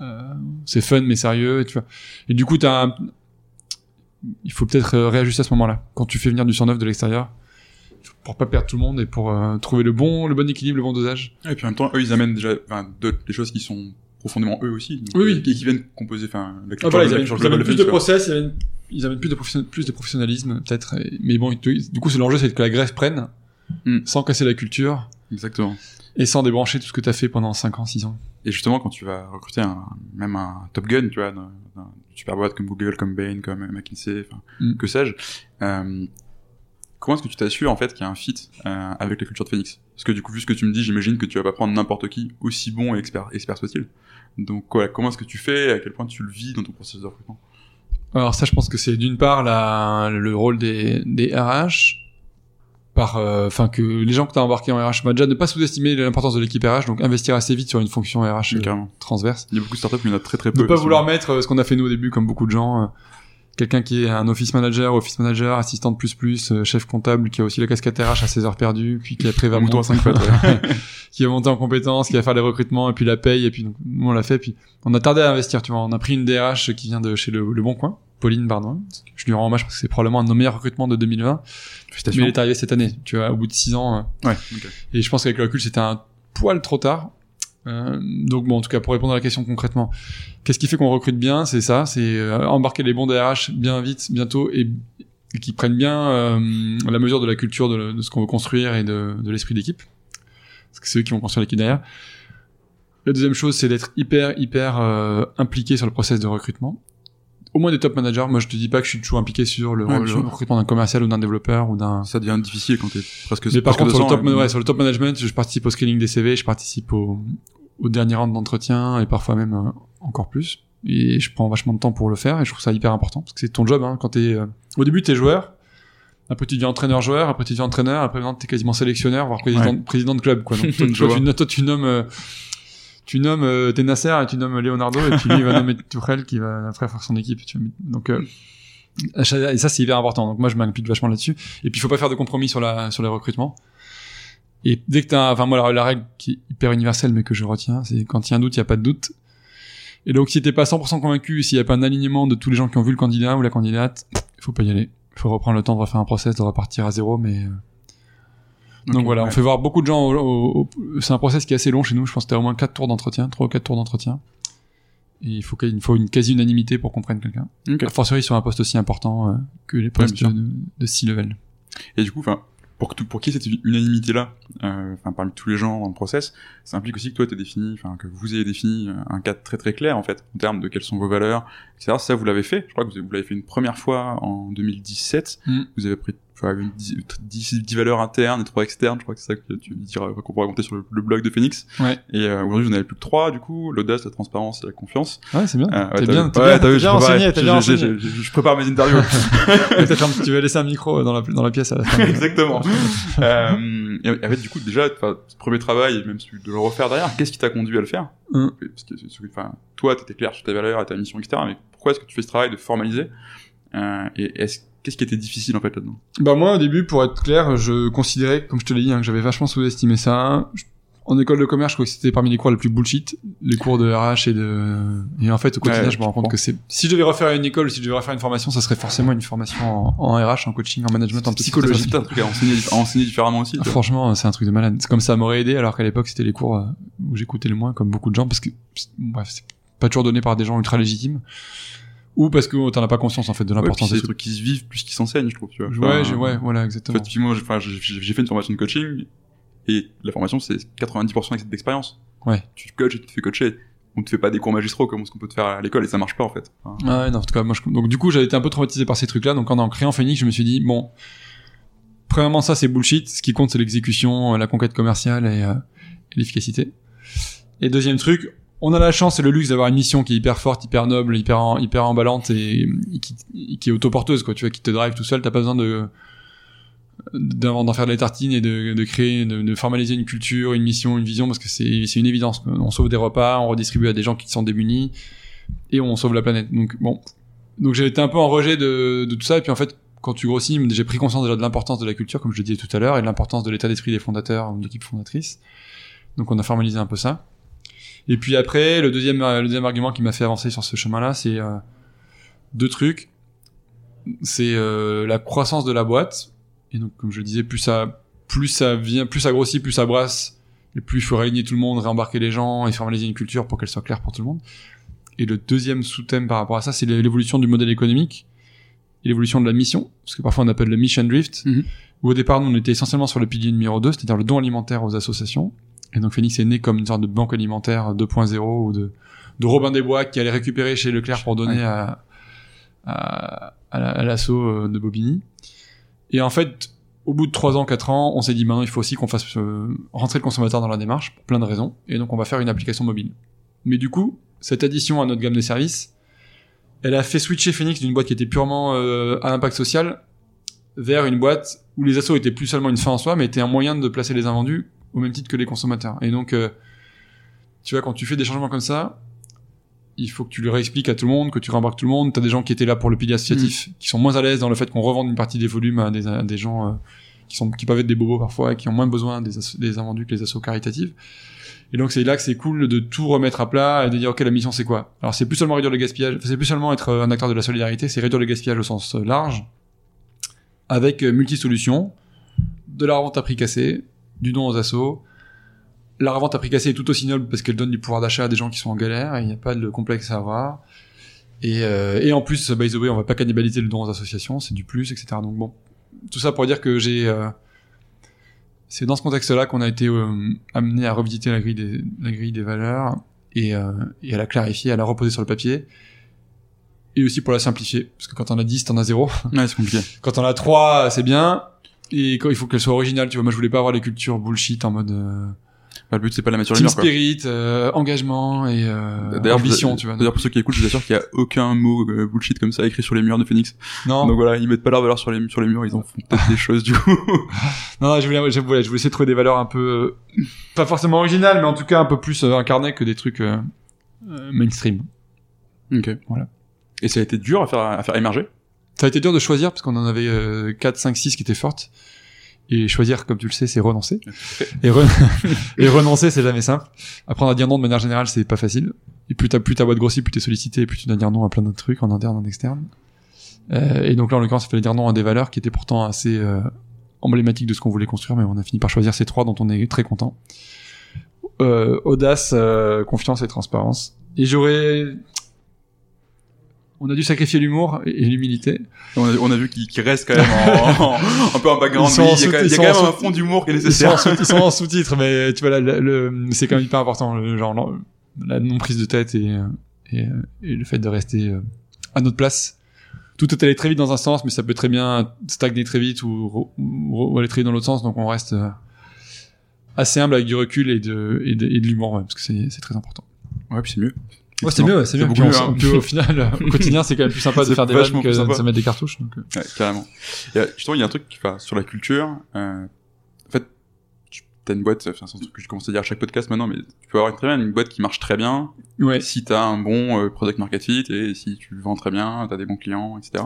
S2: euh, c'est fun mais sérieux, tu vois. Et du coup, t'as un... il faut peut-être euh, réajuster à ce moment-là. Quand tu fais venir du 109 de l'extérieur, pour pas perdre tout le monde et pour euh, trouver le bon, le bon équilibre, le bon dosage.
S1: Et puis en même temps, eux, ils amènent déjà, enfin, des choses qui sont profondément eux aussi. Donc,
S2: Oui, oui.
S1: euh, Qui, qui viennent composer, enfin, la culture,
S2: Ah, voilà, ils amènent, ils plus de process, ils amènent, ils amènent plus de, profession- plus de professionnalisme, peut-être. et- Mais bon, du coup, c'est l'enjeu, c'est que la greffe prenne,
S1: Hmm.
S2: sans casser la culture,
S1: Exactement.
S2: et sans débrancher tout ce que t'as fait pendant 5 ans, 6 ans.
S1: Et justement, quand tu vas recruter un, même un Top Gun, tu vois, super boîte comme Google, comme Bain, comme McKinsey, enfin,
S2: Mm.
S1: que sais-je, euh, comment est-ce que tu t'assures, en fait, qu'il y a un fit euh, avec la culture de Phoenix? Parce que du coup, vu ce que tu me dis, j'imagine que tu vas pas prendre n'importe qui, aussi bon et expert, expert soit-il. Donc, voilà, comment est-ce que tu fais, à quel point tu le vis dans ton processus de recrutement?
S2: Alors ça, je pense que c'est d'une part la, le rôle des, des RH, par, euh, que les gens que tu as embarqués en RH, déjà ne pas sous-estimer l'importance de l'équipe RH, donc investir assez vite sur une fonction RH euh, transverse.
S1: Il y a beaucoup de startups, mais il y en a très très peu.
S2: Ne pas vouloir mettre euh, ce qu'on a fait nous au début, comme beaucoup de gens, quelqu'un qui est un office manager, office manager, assistant de plus plus, euh, chef comptable, qui a aussi la casquette RH à ses heures perdues, puis qui après va
S1: Un mouton à
S2: monter-
S1: cinq *laughs* pattes, ouais. *laughs*
S2: qui va monter en compétences, qui va faire les recrutements, et puis la paye, et puis donc, nous on l'a fait, puis on a tardé à investir, tu vois. On a pris une DRH qui vient de chez le, le Bon Coin, Pauline Bardouin. Je lui rends hommage parce que c'est probablement un de nos meilleurs recrutements de 2020. Mais il est arrivé cette année, tu vois, au bout de six ans. euh,
S1: Ouais,
S2: et je pense qu'avec le recul, c'était un poil trop tard. Euh, donc bon, en tout cas, pour répondre à la question concrètement, qu'est-ce qui fait qu'on recrute bien? C'est ça, c'est euh, embarquer les bons DRH bien vite, bientôt, et, et qui prennent bien euh, la mesure de la culture de, de ce qu'on veut construire et de, de l'esprit d'équipe. Parce que c'est eux qui vont construire l'équipe derrière. La deuxième chose, c'est d'être hyper, hyper euh, impliqué sur le process de recrutement. Au moins des top managers. Moi, je te dis pas que je suis toujours impliqué sur le,
S1: Ouais,
S2: recrutement d'un commercial ou d'un développeur ou d'un
S1: Ça devient difficile quand t'es presque
S2: mais par contre, sur le,
S1: 200,
S2: top, ouais, sur le top management, je participe au scaling des CV, je participe au, au dernier round d'entretien et parfois même euh, encore plus. Et je prends vachement de temps pour le faire et je trouve ça hyper important parce que c'est ton job. Hein, quand t'es euh, au début, t'es joueur Après, tu deviens entraîneur-joueur, après, tu deviens entraîneur, après, maintenant, t'es quasiment sélectionneur, voire président, président de club, quoi. Donc, *laughs* toi, tu, toi, tu nommes, euh, tu nommes, euh, t'es Nasser et tu nommes Leonardo, et puis lui, il va nommer *laughs* Tourelle qui va après faire son équipe, tu. Donc, euh, et ça, c'est hyper important. Donc, moi, je m'implique vachement là-dessus. Et puis, il faut pas faire de compromis sur la, sur les recrutements. Et dès que t'as, enfin, moi, la, la règle qui est hyper universelle, mais que je retiens, c'est quand il y a un doute, il y a pas de doute. Et donc, si t'es pas 100% convaincu, s'il y a pas un alignement de tous les gens qui ont vu le candidat ou la candidate, il faut pas y aller. Il faut reprendre le temps de refaire un process, de repartir à zéro, mais euh, donc voilà, on fait voir beaucoup de gens. Au, au- au- c'est un process qui est assez long chez nous. Je pense que c'était au moins quatre tours d'entretien, trois ou quatre tours d'entretien. Et il faut qu'il il faut une quasi unanimité pour qu'on prenne quelqu'un.
S1: Ok.
S2: A fortiori sur un poste aussi important euh, que les postes de, de C level.
S1: Et du coup, enfin, pour, que tout- pour qu'il y ait cette unanimité-là, euh, enfin, parmi tous les gens dans le process, ça implique aussi que toi, t'aies défini, enfin, que vous ayez défini euh, un cadre très très clair, en fait, en termes de quelles sont vos valeurs, etc. Ça, vous l'avez fait. Je crois que vous l'avez fait une première fois en 2017.
S2: Mm.
S1: Vous avez pris 10, 10 10 valeurs internes et 3 externes. Je crois que c'est ça que tu diras, qu'on pourra raconter sur le, le blog de Phoenix.
S2: Ouais.
S1: Et euh, aujourd'hui, vous en avez plus que 3, du coup, l'audace, la transparence et la confiance.
S2: Ouais, c'est bien.
S1: Euh, ouais,
S2: T'es bien, t'es
S1: Ouais,
S2: bien, bien renseigné, t'es bien renseigné.
S1: je- je- je prépare mes interviews. *laughs*
S2: Un- tu vas laisser un micro dans la, dans la pièce à la fin. *laughs*
S1: Exactement. euh, et en fait, du coup, déjà, ce premier travail, même celui de le refaire derrière, qu'est-ce qui t'a conduit à le faire?
S2: Hum.
S1: Parce que, enfin, toi, t'étais clair sur tes valeurs et ta mission, etc. Mais pourquoi est-ce que tu fais ce travail de formaliser? Euh, Et est-ce, qu'est-ce qui était difficile en fait là-dedans?
S2: Bah moi au début pour être clair je considérais comme je te l'ai dit hein, que j'avais vachement sous-estimé ça. Je- En école de commerce je crois que c'était parmi les cours les plus bullshit, les cours de RH et de et en fait au quotidien
S1: Ouais,
S2: je me rends compte que c'est si je devais refaire une école si je devais refaire une formation ça serait forcément une formation en, en RH en coaching en management en
S1: C'est
S2: psychologie.
S1: peut-être un truc à enseigner, à enseigner différemment aussi.
S2: Franchement, c'est un truc de malade. C'est comme ça m'aurait aidé, alors qu'à l'époque, c'était les cours euh, où j'écoutais le moins, comme beaucoup de gens, parce que, c'est- bref, c'est pas toujours donné par des gens ultra légitimes, ou parce que t'en as pas conscience, en fait, de
S1: Ouais,
S2: l'importance
S1: c'est
S2: des trucs.
S1: trucs qui se vivent plus qu'ils s'enseignent, je trouve. Tu vois.
S2: Ouais,
S1: Enfin,
S2: ouais, voilà,
S1: En
S2: exactement.
S1: fait, typiquement, j'ai, fait une formation de coaching et la formation, c'est 90% d'expérience.
S2: Ouais.
S1: Tu te coaches et tu te fais coacher. On te fait pas des cours magistraux comme ce qu'on peut te faire à l'école et ça marche pas en fait. Enfin,
S2: Ah ouais, non, en tout cas, moi, je... donc du coup, j'avais été un peu traumatisé par ces trucs-là. Donc, en en créant Phoenix, je me suis dit, bon, premièrement, ça, c'est bullshit. Ce qui compte, c'est l'exécution, euh, la conquête commerciale et, euh, et l'efficacité. Et deuxième truc, on a la chance et le luxe d'avoir une mission qui est hyper forte, hyper noble, hyper, hyper emballante et, qui, qui est autoporteuse, quoi. Tu vois, qui te drive tout seul. T'as pas besoin de d'en faire des tartines et de, de créer, de, de formaliser une culture, une mission, une vision, parce que c'est une évidence. On sauve des repas, on redistribue à des gens qui sont démunis et on sauve la planète. Donc bon, donc j'ai été un peu en rejet de, de tout ça et puis en fait quand tu grossis, j'ai pris conscience de l'importance de la culture, comme je le disais tout à l'heure, et de l'importance de l'état d'esprit des fondateurs de l'équipe fondatrice. Donc on a formalisé un peu ça. Et puis après, le deuxième, euh, le deuxième argument qui m'a fait avancer sur ce chemin-là, c'est euh, deux trucs. C'est euh, la croissance de la boîte. Et donc, comme je le disais, plus ça, plus ça vient, plus ça grossit, plus ça brasse, et plus il faut réunir tout le monde, réembarquer les gens et formaliser une culture pour qu'elle soit claire pour tout le monde. Et le deuxième sous-thème par rapport à ça, c'est l'évolution du modèle économique et l'évolution de la mission, ce que parfois on appelle le mission drift, où au départ, nous, on était essentiellement sur le pilier numéro 2, c'est-à-dire le don alimentaire aux associations. Et donc Phoenix est né comme une sorte de banque alimentaire 2.0 ou de, de Robin des Bois qui allait récupérer chez Leclerc pour donner
S1: Ouais.
S2: à, à, à la- à l'assaut euh, de Bobigny. Et en fait, au bout de 3 ans, 4 ans, on s'est dit maintenant il faut aussi qu'on fasse euh, rentrer le consommateur dans la démarche, pour plein de raisons. Et donc on va faire une application mobile. Mais du coup, cette addition à notre gamme de services, elle a fait switcher Phoenix d'une boîte qui était purement euh, à impact social vers une boîte où les assos étaient plus seulement une fin en soi, mais étaient un moyen de placer les invendus au même titre que les consommateurs. Et donc, euh, tu vois, quand tu fais des changements comme ça, il faut que tu le réexpliques à tout le monde, que tu rembarques tout le monde. T'as des gens qui étaient là pour le pilier associatif, qui sont moins à l'aise dans le fait qu'on revende une partie des volumes à des, à des gens euh, qui sont qui peuvent être des bobos parfois et qui ont moins besoin des, des invendus que les assos caritatives. Et donc c'est là que c'est cool de tout remettre à plat et de dire ok la mission c'est quoi? Alors c'est plus seulement réduire le gaspillage, c'est plus seulement être euh, un acteur de la solidarité, c'est réduire le gaspillage au sens large, avec euh, multi-solutions, de la revente à prix cassé, du don aux assos. La revente à prix cassé est tout aussi noble parce qu'elle donne du pouvoir d'achat à des gens qui sont en galère et il n'y a pas de complexe à avoir. Et, euh, et en plus, by the way, on va pas cannibaliser le don aux associations, c'est du plus, etc. Donc bon, tout ça pour dire que j'ai... euh, c'est dans ce contexte-là qu'on a été euh, amené à revisiter la grille des, la grille des valeurs et, euh, et à la clarifier, à la reposer sur le papier. Et aussi pour la simplifier. Parce que quand on a 10, t'en as 0.
S1: Ouais, c'est compliqué.
S2: Quand on a 3, c'est bien. Et quand il faut qu'elle soit originale, tu vois. Moi, je voulais pas avoir les cultures bullshit en mode... euh,
S1: Bah, le but c'est pas la les
S2: team spirit, euh, engagement et euh,
S1: D'ailleurs,
S2: ambition, tu vois.
S1: D'ailleurs, pour ceux qui écoutent, je vous assure qu'il y a aucun mot euh, bullshit comme ça écrit sur les murs de Phoenix.
S2: non,
S1: Donc voilà, ils mettent pas leur valeur sur les, sur les murs, ils en font peut-être *laughs* des choses du coup. *laughs*
S2: non, non, je voulais, je voulais, je voulais essayer de trouver des valeurs un peu, euh, pas forcément originales, mais en tout cas un peu plus euh, incarnées que des trucs mainstream.
S1: ok.
S2: Voilà.
S1: Et ça a été dur à faire, à faire émerger?
S2: Ça a été dur de choisir parce qu'on en avait euh, 4, 5, 6 qui étaient fortes. Et choisir, comme tu le sais, c'est renoncer. *laughs* Et, re- *laughs* et renoncer, c'est jamais simple. Apprendre à dire non de manière générale, c'est pas facile. Et plus ta, plus ta boîte grossit, plus t'es sollicité, et plus tu dois dire non à plein d'autres trucs, en interne, en externe. Euh, et donc là, en l'occurrence, il fallait dire non à des valeurs qui étaient pourtant assez euh, emblématiques de ce qu'on voulait construire, mais on a fini par choisir ces trois dont on est très content. Euh, audace, euh, confiance et transparence. Et j'aurais... On a dû sacrifier l'humour et et l'humilité.
S1: On a, on a vu qu'ils qu'ils restent quand même en, *laughs* en- un peu en background. Il y a, quand- y a quand même un fond d'humour qui est nécessaire.
S2: ils sont en sous-titres, mais tu vois, c'est quand même hyper important, le, genre la non prise de tête et, et, et le fait de rester euh, à notre place. Tout peut aller très vite dans un sens, mais ça peut très bien stagner très vite ou, ou, ou aller très vite dans l'autre sens, donc on reste euh, assez humble avec du recul et de, et de, et de l'humour, ouais, parce que c'est très important.
S1: Ouais, puis c'est mieux.
S2: Ouais, c'est mieux, c'est mieux.
S1: beaucoup mieux,
S2: on-
S1: hein.
S2: puis au final, *laughs* au quotidien, c'est quand même plus sympa de faire des vannes que de se mettre des cartouches. Donc, euh.
S1: Ouais, carrément. Et, euh, justement, il y a un truc enfin, sur la culture. Euh, en fait, tu as une boîte, enfin, c'est un truc que je commence à dire à chaque podcast maintenant, mais tu peux avoir une, très bien une boîte qui marche très bien
S2: Ouais.
S1: si tu as un bon euh, product market fit et si tu vends très bien, tu as des bons clients, etc.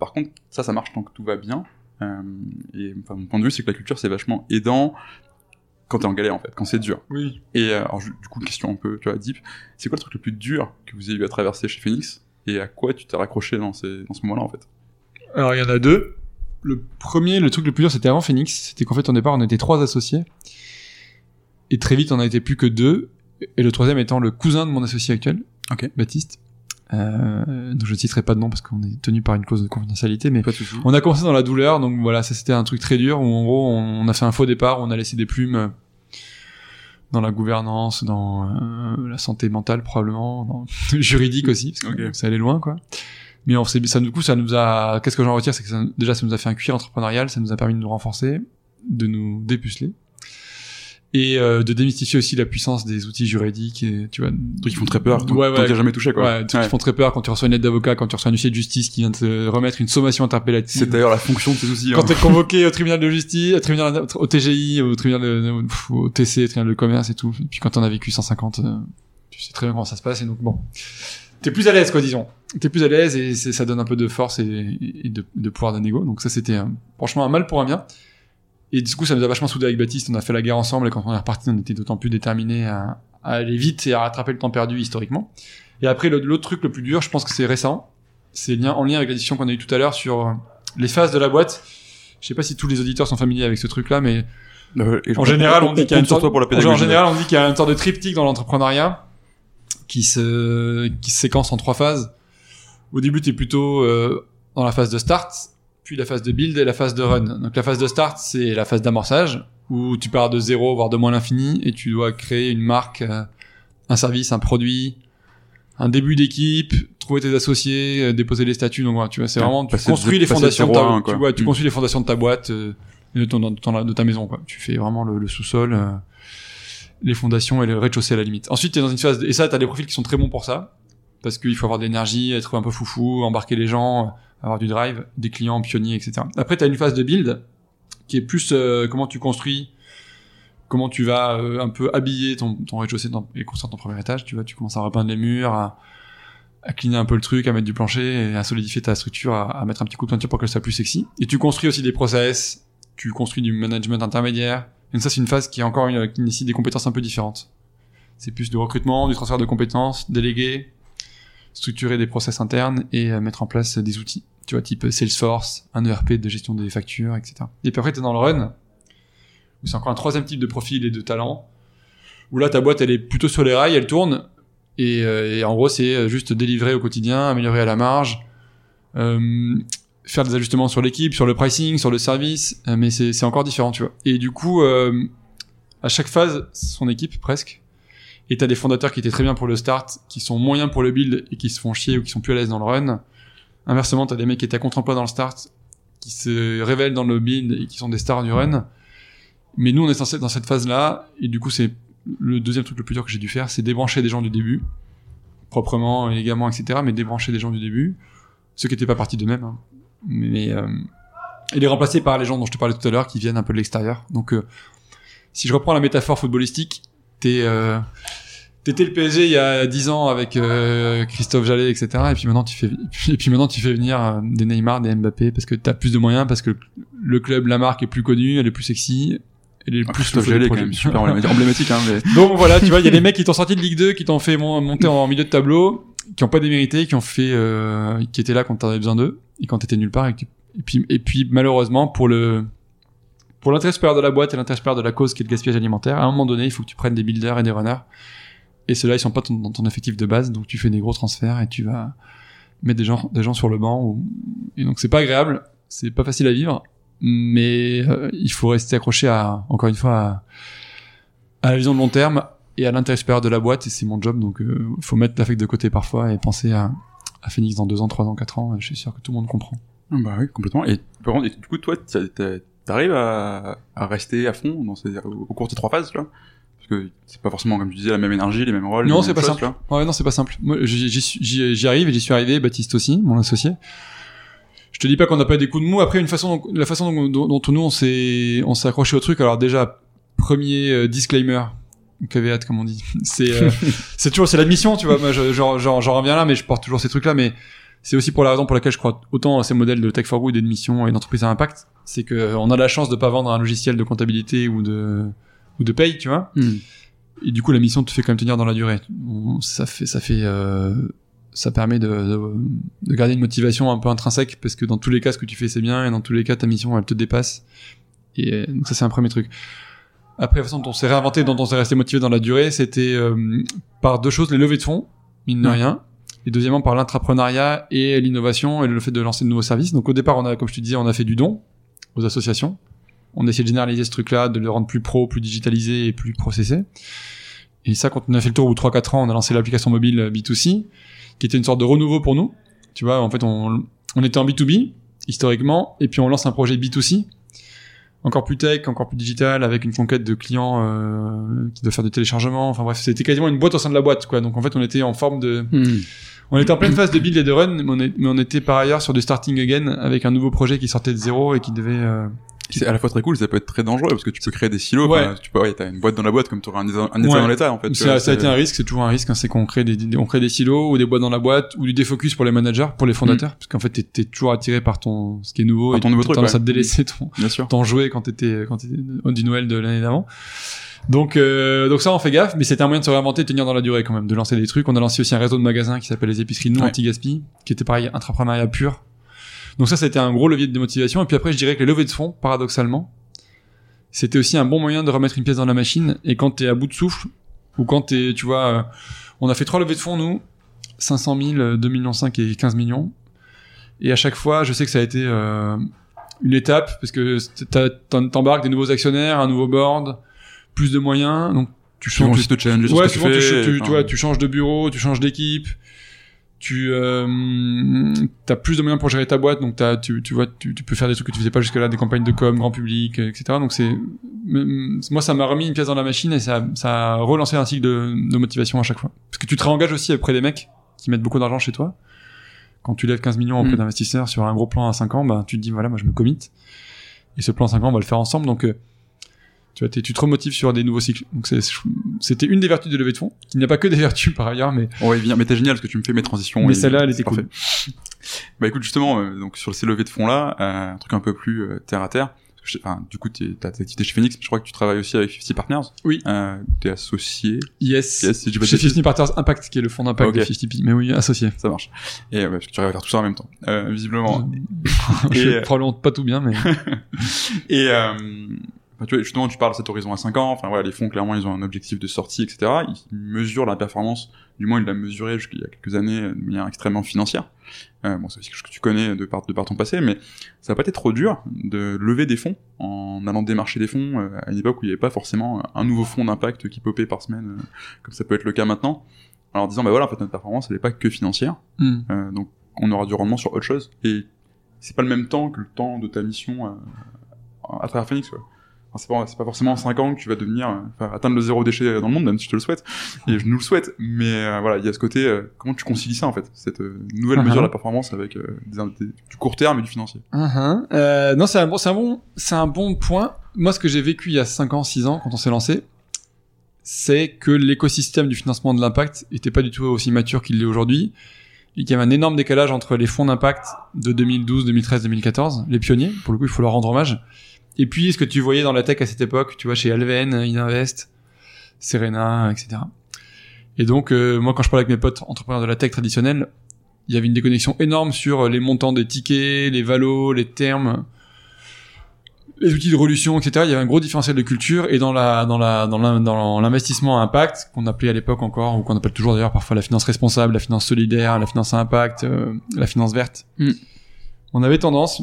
S1: Par contre, ça, ça marche tant que tout va bien. Euh, et enfin, mon point de vue, c'est que la culture, c'est vachement aidant quand t'es en galère, en fait, quand c'est dur.
S2: Oui.
S1: Et euh, alors, du coup, une question un peu, tu vois, deep. C'est quoi le truc le plus dur que vous ayez eu à traverser chez Phoenix Et à quoi tu t'es raccroché dans, ces, dans ce moment-là, en fait?
S2: Alors il y en a deux. Le premier, le truc le plus dur, c'était avant Phoenix. C'était qu'en fait, au départ, on était trois associés. Et très vite, on n'a été plus que deux. Et le troisième étant le cousin de mon associé actuel. Baptiste. Euh, donc je ne citerai pas de nom parce qu'on est tenu par une clause de confidentialité, mais on a commencé dans la douleur, donc voilà, ça c'était un truc très dur où en gros on a fait un faux départ, on a laissé des plumes dans la gouvernance, dans euh, la santé mentale probablement, dans *laughs* juridique aussi, parce que ça allait loin quoi. Mais on s'est, ça du coup ça nous a, qu'est-ce que j'en retire, c'est que ça- déjà ça nous a fait un cuir entrepreneurial, ça nous a permis de nous renforcer, de nous dépuceler et euh, de démystifier aussi la puissance des outils juridiques, et, tu vois.
S1: Trucs qui font très peur,
S2: Ouais, ouais.
S1: t'as jamais touché, quoi.
S2: Ouais, trucs qui font très peur quand tu reçois une lettre d'avocat, quand tu reçois un huissier de justice qui vient te remettre une sommation interpellative.
S1: C'est d'ailleurs la fonction de ces outils.
S2: Quand
S1: hein.
S2: t'es convoqué au tribunal de justice, au tribunal, au TGI, au tribunal de, au TC, tribunal de commerce et tout. Et puis quand t'en as vécu 150, euh, tu sais très bien comment ça se passe et donc bon. T'es plus à l'aise, quoi, disons. T'es plus à l'aise et ça donne un peu de force et, et de, de pouvoir de négo. Donc ça, c'était euh, franchement un mal pour un bien. Et du coup, ça nous a vachement soudés avec Baptiste. On a fait la guerre ensemble et quand on est reparti, on était d'autant plus déterminés à, à aller vite et à rattraper le temps perdu historiquement. Et après, l'autre truc le plus dur, je pense que c'est récent. C'est lien, en lien avec la discussion qu'on a eue tout à l'heure sur euh, les phases de la boîte. Je sais pas si tous les auditeurs sont familiers avec ce truc-là, mais
S1: Euh,
S2: en général, on dit qu'il y a une sorte,
S1: toi pour la
S2: en général, on dit qu'il y a une sorte de triptyque dans l'entrepreneuriat qui se, qui se séquence en trois phases. Au début, tu es plutôt euh, dans la phase de start, la phase de build et la phase de run. Donc la phase de start, c'est la phase d'amorçage, où tu pars de zéro, voire de moins l'infini, et tu dois créer une marque, euh, un service, un produit, un début d'équipe, trouver tes associés, euh, déposer les statuts. Donc voilà, tu vois, c'est vraiment, tu construis les fondations de ta, tu, vois, tu
S1: Mm.
S2: construis les fondations de ta boîte, euh, et de, ton, de, ton- de ta maison, quoi. Tu fais vraiment le, le sous-sol, euh, les fondations et le rez-de-chaussée à la limite. Ensuite, tu es dans une phase, et ça, t'as des profils qui sont très bons pour ça, parce qu'il faut avoir de l'énergie, être un peu foufou, embarquer les gens, avoir du drive, des clients pionniers, etc. Après, tu as une phase de build, qui est plus euh, comment tu construis, comment tu vas euh, un peu habiller ton, ton rez-de-chaussée et construire ton premier étage, tu vois, tu commences à repeindre les murs, à, à cleaner un peu le truc, à mettre du plancher, et à solidifier ta structure, à, à mettre un petit coup de peinture pour qu'elle soit plus sexy. Et tu construis aussi des process, tu construis du management intermédiaire. Et ça, c'est une phase qui est encore une, qui nécessite des compétences un peu différentes. C'est plus du recrutement, du transfert de compétences, déléguer, structurer des process internes et euh, mettre en place des outils. Tu vois, type Salesforce, un ERP de gestion des factures, etc. Et puis après, t'es dans le run, où c'est encore un troisième type de profil et de talent, où là, ta boîte, elle est plutôt sur les rails, elle tourne, et, euh, en gros, c'est juste délivrer au quotidien, améliorer à la marge, euh, faire des ajustements sur l'équipe, sur le pricing, sur le service, euh, mais c'est encore différent, tu vois. Et du coup, euh, à chaque phase, son équipe presque. Et t'as des fondateurs qui étaient très bien pour le start, qui sont moyens pour le build et qui se font chier ou qui sont plus à l'aise dans le run. Inversement, t'as des mecs qui étaient à contre-emploi dans le start, qui se révèlent dans le build et qui sont des stars du run. Mais nous, on est censé dans cette phase-là, et du coup, c'est le deuxième truc le plus dur que j'ai dû faire, c'est débrancher des gens du début, proprement, élégamment, etc., mais débrancher des gens du début, ceux qui n'étaient pas partis d'eux-mêmes, hein. mais euh, et les remplacer par les gens dont je te parlais tout à l'heure, qui viennent un peu de l'extérieur. Donc, euh, si je reprends la métaphore footballistique, t'es euh, T'étais le PSG il y a 10 ans avec euh, Christophe Jallet, etc. Et puis maintenant tu fais, *laughs* et puis maintenant tu fais venir euh, des Neymar, des Mbappé parce que t'as plus de moyens, parce que le club, la marque est plus connue, elle est plus sexy, elle est
S1: Ah,
S2: plus
S1: Christophe
S2: le
S1: Jallet, quand
S2: projet.
S1: même super emblématique, hein, mais... *laughs*
S2: Donc voilà, tu vois, il y a des mecs qui t'ont sorti de Ligue 2, qui t'ont fait mon- monter en milieu de tableau, qui ont pas démérité, qui ont fait, euh, qui étaient là quand t'avais besoin d'eux, et quand t'étais nulle part, et, tu- et puis, et puis malheureusement pour le, pour l'intérêt supérieur de la boîte et l'intérêt supérieur de la cause qui est le gaspillage alimentaire, à un moment donné, il faut que tu prennes des builders et des runners, et ceux-là ils sont pas dans ton effectif de base, donc tu fais des gros transferts et tu vas mettre des gens, des gens sur le banc, ou- et donc c'est pas agréable, c'est pas facile à vivre, mais euh, il faut rester accroché à, encore une fois, à, la vision de long terme et à l'intérêt supérieur de la boîte et c'est mon job donc euh, faut mettre l'affect de côté parfois et penser à, à Phoenix dans deux ans, trois ans, quatre ans. Je suis sûr que tout le monde comprend.
S1: Ah Bah oui, complètement. Et, et du coup, toi, t'arrives à, à rester à fond dans ces, au, au cours de ces trois phases, tu vois Parce que c'est pas forcément, comme tu disais, la même énergie, les mêmes rôles.
S2: Non, c'est pas simple. Ouais, non, c'est pas simple. Moi, j'y, arrive et j'y suis arrivé. Baptiste aussi, mon associé. Je te dis pas qu'on n'a pas des coups de mou. Après, une façon, dont- la façon dont, dont, dont nous on s'est, on s'est accroché au truc. Alors déjà, premier euh, disclaimer, caveat comme on dit. *laughs* C'est, euh, *laughs* c'est toujours, c'est l'admission, tu vois. Moi, je- j'en, j'en, j'en reviens là, mais je porte toujours ces trucs-là. Mais c'est aussi pour la raison pour laquelle je crois autant à ces modèles de tech for good et de mission et d'entreprise à impact. C'est que euh, on a la chance de pas vendre un logiciel de comptabilité ou de ou de paye, tu vois.
S1: Hmm.
S2: Et du coup, la mission te fait quand même tenir dans la durée. Ça fait, ça fait, euh, ça permet de, de, de garder une motivation un peu intrinsèque parce que dans tous les cas, ce que tu fais, c'est bien et dans tous les cas, ta mission, elle te dépasse. Et euh, donc ça, c'est un premier truc. Après, la façon dont on s'est réinventé, dont on s'est resté motivé dans la durée, c'était euh, par deux choses les levées de fonds, mine de rien. Et deuxièmement, par l'intrapreneuriat et l'innovation et le fait de lancer de nouveaux services. Donc au départ, on a, comme je te disais, on a fait du don aux associations. On a essayé de généraliser ce truc-là, de le rendre plus pro, plus digitalisé et plus processé. Et ça, quand on a fait le tour au bout de 3-4 ans, on a lancé l'application mobile euh, B2C, qui était une sorte de renouveau pour nous. Tu vois, en fait, on, on était en B2B, historiquement, et puis on lance un projet B2C, encore plus tech, encore plus digital, avec une conquête de clients euh, qui doivent faire du téléchargement. Enfin bref, c'était quasiment une boîte au sein de la boîte, quoi. Donc en fait, on était en forme de...
S1: Hmm.
S2: On était en pleine phase de build et de run, mais on, est- mais on était par ailleurs sur du starting again, avec un nouveau projet qui sortait de zéro et qui devait... euh,
S1: C'est à la fois très cool, ça peut être très dangereux parce que tu peux créer des silos.
S2: Ouais.
S1: Tu peux, ouais, t'as une boîte dans la boîte comme tu aurais un, un état
S2: Ouais.
S1: dans l'état, en fait.
S2: Ça,
S1: vois,
S2: ça a été un risque, c'est toujours un risque, hein, c'est qu'on crée des, des- on crée des silos ou des boîtes dans la boîte ou du défocus pour les managers, pour les fondateurs, parce qu'en fait t'es, t'es toujours attiré par ton ce qui est nouveau
S1: Par
S2: et
S1: ton nouveau truc,
S2: tendance
S1: ouais.
S2: à te délaisser ton,
S1: Bien sûr.
S2: ton jouet quand t'étais quand t'étais du Noël de l'année d'avant. Donc euh, donc ça on fait gaffe, mais c'était un moyen de se réinventer, de tenir dans la durée quand même, de lancer des trucs. On a lancé aussi un réseau de magasins qui s'appelle les épiceries
S1: Ouais.
S2: anti-gaspi, qui était pareil intrapreneuriat pur. Donc ça c'était un gros levier de motivation. Et puis après je dirais que les levées de fonds, paradoxalement, c'était aussi un bon moyen de remettre une pièce dans la machine. Et quand t'es à bout de souffle, ou quand t'es, tu vois, euh, on a fait trois levées de fonds, nous, 500 000, euh, 2 millions 5 et 15 millions. Et à chaque fois, je sais que ça a été euh, une étape, parce que t'embarques des nouveaux actionnaires, un nouveau board, plus de moyens, donc tu changes.
S1: te
S2: Ouais, vois, tu changes de bureau, tu changes d'équipe, tu euh, as plus de moyens pour gérer ta boîte, donc t'as, tu, tu vois, tu, tu peux faire des trucs que tu faisais pas jusque-là, des campagnes de com, grand public, etc. Donc c'est, moi ça m'a remis une pièce dans la machine et ça, ça a relancé un cycle de, de motivation à chaque fois. Parce que tu te réengages aussi auprès des mecs qui mettent beaucoup d'argent chez toi. Quand tu lèves 15 millions auprès
S1: Mm.
S2: d'investisseurs sur un gros plan à 5 ans, bah, tu te dis voilà, moi je me commit. Et ce plan à 5 ans, on va le faire ensemble. Donc euh, tu vois, tu te remotives sur des nouveaux cycles. Donc c'était une des vertus de levée de fonds. Il n'y a pas que des vertus par ailleurs, mais,
S1: On va y venir, mais t'es génial parce que tu me fais mes transitions.
S2: mais celle-là, elle était cool.
S1: Bah écoute, justement, euh, donc sur ces levées de fonds là, euh, un truc un peu plus euh, terre à terre. Je- Enfin, du coup, t'as tes activités chez Phoenix, mais je crois que tu travailles aussi avec 50 Partners.
S2: Oui.
S1: Euh, t'es associé.
S2: Yes.
S1: Yes, si je
S2: Chez
S1: bêtises.
S2: 50 Partners Impact, qui est le fonds d'impact de 50p. Mais oui, associé.
S1: Ça marche. Et ouais, parce que tu arrives à faire tout ça en même temps, euh, visiblement. *laughs*
S2: je
S1: Et, euh,
S2: probablement pas tout bien, mais *laughs*
S1: Et euh, tu vois, justement, tu parles de cet horizon à 5 ans. Enfin, voilà, les fonds, clairement, ils ont un objectif de sortie, etc. Ils mesurent la performance. Du moins, ils l'ont mesuré jusqu'il y a quelques années euh, de manière extrêmement financière. Euh, bon, c'est aussi quelque chose que tu connais de par, de par ton passé, mais ça n'a pas été trop dur de lever des fonds en allant démarcher des fonds euh, à une époque où il n'y avait pas forcément un nouveau fonds d'impact qui popait par semaine, euh, comme ça peut être le cas maintenant. Alors, en disant, bah voilà, en fait, notre performance, elle n'est pas que financière.
S2: Hmm.
S1: Donc, on aura du rendement sur autre chose. Et c'est pas le même temps que le temps de ta mission à travers Phoenix, quoi. C'est pas, pas forcément en 5 ans que tu vas devenir, euh, enfin, atteindre le zéro déchet dans le monde, même si je te le souhaite, et je nous le souhaite. Mais euh, voilà, il y a ce côté, euh, comment tu concilies ça en fait, cette euh, nouvelle
S2: Uh-huh.
S1: mesure de la performance avec euh, des, des- du court terme et du financier?
S2: Euh, non, c'est un bon, un bon, un bon point. Moi, ce que j'ai vécu il y a 5 ans, 6 ans, quand on s'est lancé, c'est que l'écosystème du financement de l'impact était pas du tout aussi mature qu'il l'est aujourd'hui. Et qu'il y avait un énorme décalage entre les fonds d'impact de 2012, 2013, 2014, les pionniers, pour le coup, il faut leur rendre hommage. Et puis, ce que tu voyais dans la tech à cette époque, tu vois, chez Alven, Ininvest, Serena, etc. Et donc, euh, moi, quand je parlais avec mes potes entrepreneurs de la tech traditionnelle, il y avait une déconnexion énorme sur les montants des tickets, les valos, les termes, les outils de résolution, etc. Il y avait un gros différentiel de culture et dans la dans la dans l'investissement à impact qu'on appelait à l'époque encore ou qu'on appelle toujours d'ailleurs parfois la finance responsable, la finance solidaire, la finance à impact, euh, la finance verte.
S1: Mm.
S2: On avait tendance,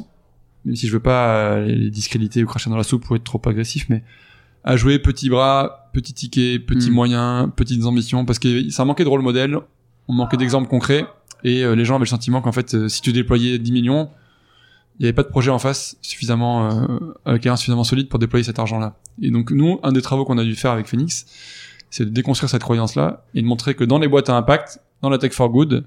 S2: même si je veux pas euh, les discréditer ou cracher dans la soupe pour être trop agressif, mais à jouer petit bras, petit ticket, petit
S1: Mm.
S2: moyen, petites ambitions parce que ça manquait de rôle modèle, on manquait d'exemples concrets et euh, les gens avaient le sentiment qu'en fait euh, si tu déployais 10 millions il n'y avait pas de projet en face suffisamment euh, avec un suffisamment solide pour déployer cet argent-là. Et donc nous, un des travaux qu'on a dû faire avec Phoenix, c'est de déconstruire cette croyance-là et de montrer que dans les boîtes à impact, dans la tech for good,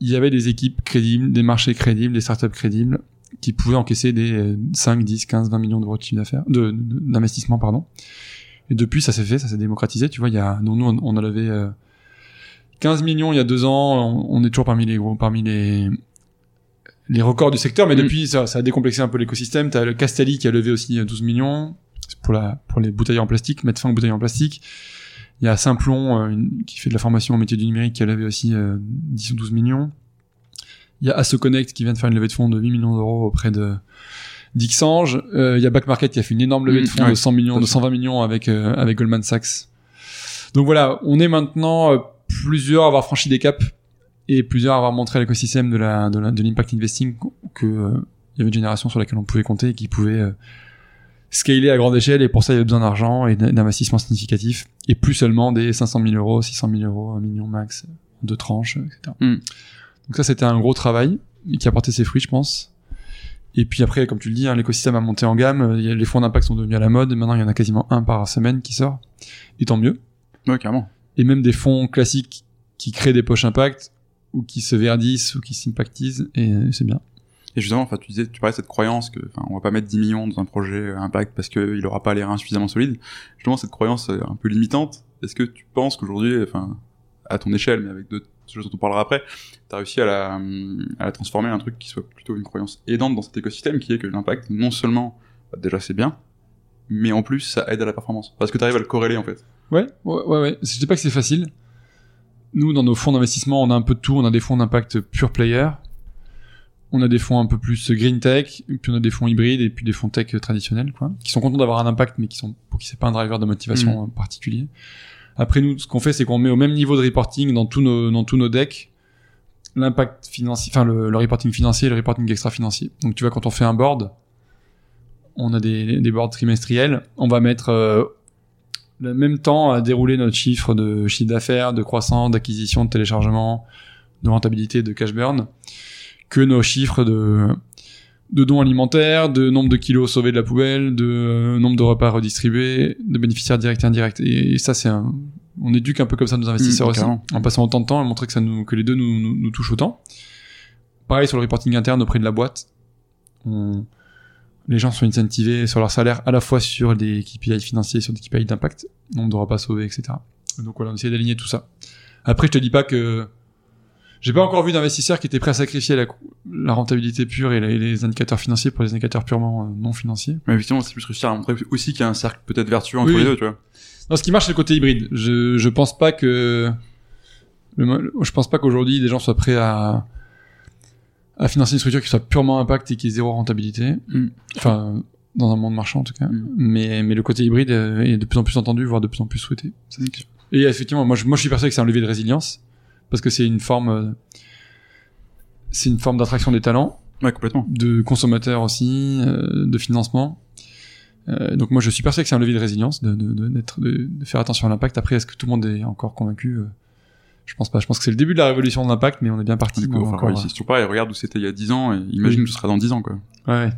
S2: il y avait des équipes crédibles, des marchés crédibles, des startups crédibles qui pouvaient encaisser des euh, 5, 10, 15, 20 millions d'euros de chiffre d'affaires, de, d'investissement, pardon. Et depuis, ça s'est fait, ça s'est démocratisé. Tu vois, il y a, nous, on- on a levé euh, 15 millions il y a deux ans. On, on est toujours parmi les gros, parmi les les records du secteur, mais
S1: Mm.
S2: depuis ça, ça a décomplexé un peu l'écosystème. T'as le Castelli qui a levé aussi euh, 12 millions C'est pour la pour les bouteilles en plastique, mettre fin aux bouteilles en plastique. Il y a Simplon euh, une- qui fait de la formation au métier du numérique qui a levé aussi euh, 10 ou 12 millions. Il y a Asso Connect qui vient de faire une levée de fonds de 8 millions d'euros auprès de d'Ixange. Euh, il y a Back Market qui a fait une énorme levée
S1: Mm,
S2: de fonds
S1: ouais,
S2: de 100 millions, de
S1: fait.
S2: 120 millions avec euh, avec Goldman Sachs. Donc voilà, on est maintenant euh, plusieurs à avoir franchi des caps et plusieurs à avoir montré à l'écosystème de la de l'impact investing que euh, il y avait une génération sur laquelle on pouvait compter et qui pouvait euh, scaler à grande échelle et pour ça il y avait besoin d'argent et d'investissement significatif et plus seulement des 500 000 euros, 600 000 euros, 1 million max, deux tranches, etc.
S1: Mm.
S2: Donc ça c'était un gros travail qui a porté ses fruits je pense. Et puis après, comme tu le dis, hein, l'écosystème a monté en gamme. Les fonds d'impact sont devenus à la mode. Maintenant, il y en a quasiment un par semaine qui sort. Et tant mieux
S1: Ouais, carrément.
S2: et même des fonds classiques qui créent des poches impact ou qui se verdissent ou qui s'impactisent et euh, c'est bien.
S1: Et justement, enfin, tu disais, tu parlais de cette croyance que, enfin, on va pas mettre 10 millions dans un projet euh, impact parce qu'il aura pas les reins suffisamment solides. Justement, cette croyance euh, un peu limitante, est-ce que tu penses qu'aujourd'hui, enfin, à ton échelle, mais avec d'autres choses dont on parlera après, t'as réussi à la, à la transformer en un truc qui soit plutôt une croyance aidante dans cet écosystème, qui est que l'impact, non seulement, bah, déjà c'est bien, mais en plus, ça aide à la performance. Parce que t'arrives à le corréler, en fait.
S2: Ouais, ouais, ouais. ouais. Je dis pas que c'est facile. Nous, dans nos fonds d'investissement, on a un peu de tout. On a des fonds d'impact pure player. On a des fonds un peu plus green tech, puis on a des fonds hybrides et puis des fonds tech traditionnels, quoi, qui sont contents d'avoir un impact, mais qui sont pour qui c'est pas un driver de motivation euh, particulier. Après, nous, ce qu'on fait, c'est qu'on met au même niveau de reporting dans tous nos dans tous nos decks l'impact financier, enfin le, le reporting financier, et le reporting extra financier. Donc tu vois, quand on fait un board, on a des, des boards trimestriels, on va mettre euh, le même temps à dérouler notre chiffre de chiffre d'affaires, de croissance, d'acquisition, de téléchargement, de rentabilité, de cash burn, que nos chiffres de de dons alimentaires, de nombre de kilos sauvés de la poubelle, de euh, nombre de repas redistribués, de bénéficiaires directs et indirects. Et, et ça, c'est un, on éduque un peu comme ça nos investisseurs
S1: Mmh,
S2: aussi, en passant autant de temps et montrer que ça nous, que les deux nous, nous, nous touchent autant. Pareil sur le reporting interne auprès de la boîte. On- les gens sont incentivés sur leur salaire à la fois sur des KPI financiers, sur des KPI d'impact, nombre de repas sauvés, etc. Donc voilà, on essaie d'aligner tout ça. Après, je te dis pas que j'ai pas encore vu d'investisseurs qui étaient prêts à sacrifier la, la rentabilité pure et les, les indicateurs financiers pour les indicateurs purement euh, non financiers.
S1: Mais effectivement, c'est plus réussir à montrer aussi qu'il y a un cercle peut-être vertueux entre
S2: Oui.
S1: les deux, tu vois.
S2: Non, ce qui marche, c'est le côté hybride. Je, je pense pas que, le- je pense pas qu'aujourd'hui des gens soient prêts à, à financer une structure qui soit purement impact et qui ait zéro rentabilité.
S1: Mm.
S2: Enfin, dans un monde marchand en tout cas.
S1: Mm.
S2: Mais, mais le côté hybride euh, est de plus en plus entendu, voire de plus en plus souhaité. Et effectivement, moi, je, moi, je suis persuadé que c'est un levier de résilience parce que c'est une forme, euh, c'est une forme d'attraction des talents
S1: Ouais, complètement.
S2: de consommateurs aussi, euh, de financement. Euh, donc moi je suis persuadé que c'est un levier de résilience, de, de, de, de- faire attention à l'impact. Après, est-ce que tout le monde est encore convaincu Euh, Je pense pas. Je pense que c'est le début de la révolution de l'impact, mais on est bien parti.
S1: Du coup, enfin,
S2: encore,
S1: ouais, c'est toujours pareil, regarde où c'était il y a 10 ans, et imagine
S2: Oui.
S1: où ce sera dans 10 ans, quoi.
S2: ouais.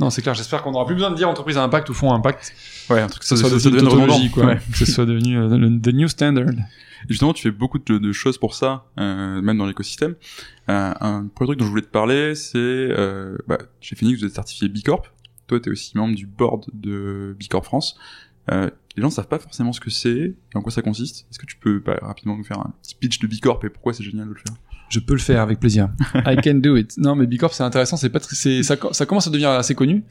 S2: Non, c'est clair. J'espère qu'on n'aura plus besoin de dire entreprise à impact ou fonds à impact.
S1: Ouais, un truc
S2: Que ce soit devenu une tautologie, quoi. *laughs* Que ce soit devenu euh, le the new standard.
S1: Et justement, tu fais beaucoup de, de choses pour ça, euh, même dans l'écosystème. Euh, un premier truc dont je voulais te parler, c'est euh, bah, chez Phoenix, vous êtes certifié B Corp. Toi, tu es aussi membre du board de B Corp France. Euh, les gens savent pas forcément ce que c'est et en quoi ça consiste. Est-ce que tu peux bah, rapidement nous faire un petit pitch de B Corp et pourquoi c'est génial de le faire?
S2: Je peux le faire avec plaisir. *laughs* I can do it. Non, mais B Corp, c'est intéressant. C'est pas, c'est, ça, ça commence à devenir assez connu.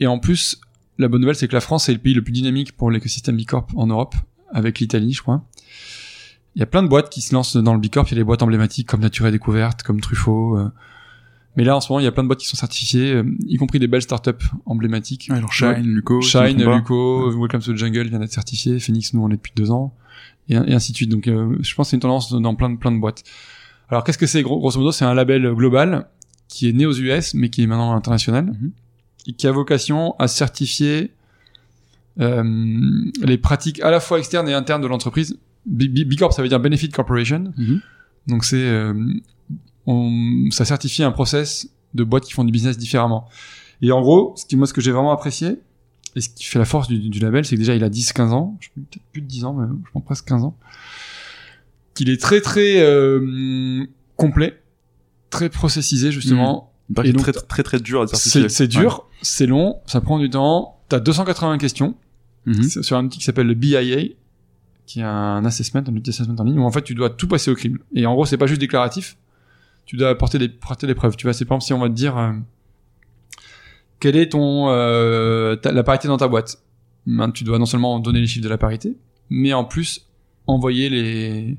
S2: Et en plus, la bonne nouvelle, c'est que la France est le pays le plus dynamique pour l'écosystème B Corp en Europe, avec l'Italie, je crois. Il y a plein de boîtes qui se lancent dans le B Corp. Il y a des boîtes emblématiques comme Nature et Découverte, comme Truffaut. euh. Mais là, en ce moment, il y a plein de boîtes qui sont certifiées, euh, y compris des belles startups emblématiques.
S1: ouais, Alors Shine, Luco,
S2: Shine. Luco, Welcome to the Jungle vient d'être certifié. Phoenix, nous, on est depuis deux ans. Et, et ainsi de suite. Donc, euh, je pense que c'est une tendance dans plein de, plein de boîtes. Alors, qu'est-ce que c'est, gros- grosso modo? C'est un label global qui est né aux US, mais qui est maintenant international.
S1: Mhm.
S2: Et qui a vocation à certifier euh, les pratiques à la fois externes et internes de l'entreprise. B, Corp, ça veut dire Benefit Corporation.
S1: Mhm.
S2: Donc, c'est, euh, on, ça certifie un process de boîtes qui font du business différemment. Et en gros, ce qui, moi, ce que j'ai vraiment apprécié, et ce qui fait la force du, du label, c'est que déjà, il a 10-15 ans, je peut-être plus de 10 ans, mais je pense presque 15 ans, qu'il est très, très euh, complet, très processisé, justement.
S1: Paraît
S2: Et donc,
S1: très, très très dur à.
S2: C'est c'est dur, c'est long, ça prend du temps. T'as 280 questions.
S1: Mhm.
S2: sur un outil qui s'appelle le BIA, qui est un assessment, un outil assessment en ligne, où en fait tu dois tout passer au crible. Et en gros, c'est pas juste déclaratif, tu dois apporter des, apporter des preuves. Tu vois, c'est par exemple si on va te dire euh, quelle est ton euh, ta- la parité dans ta boîte. Ben, tu dois non seulement donner les chiffres de la parité, mais en plus envoyer les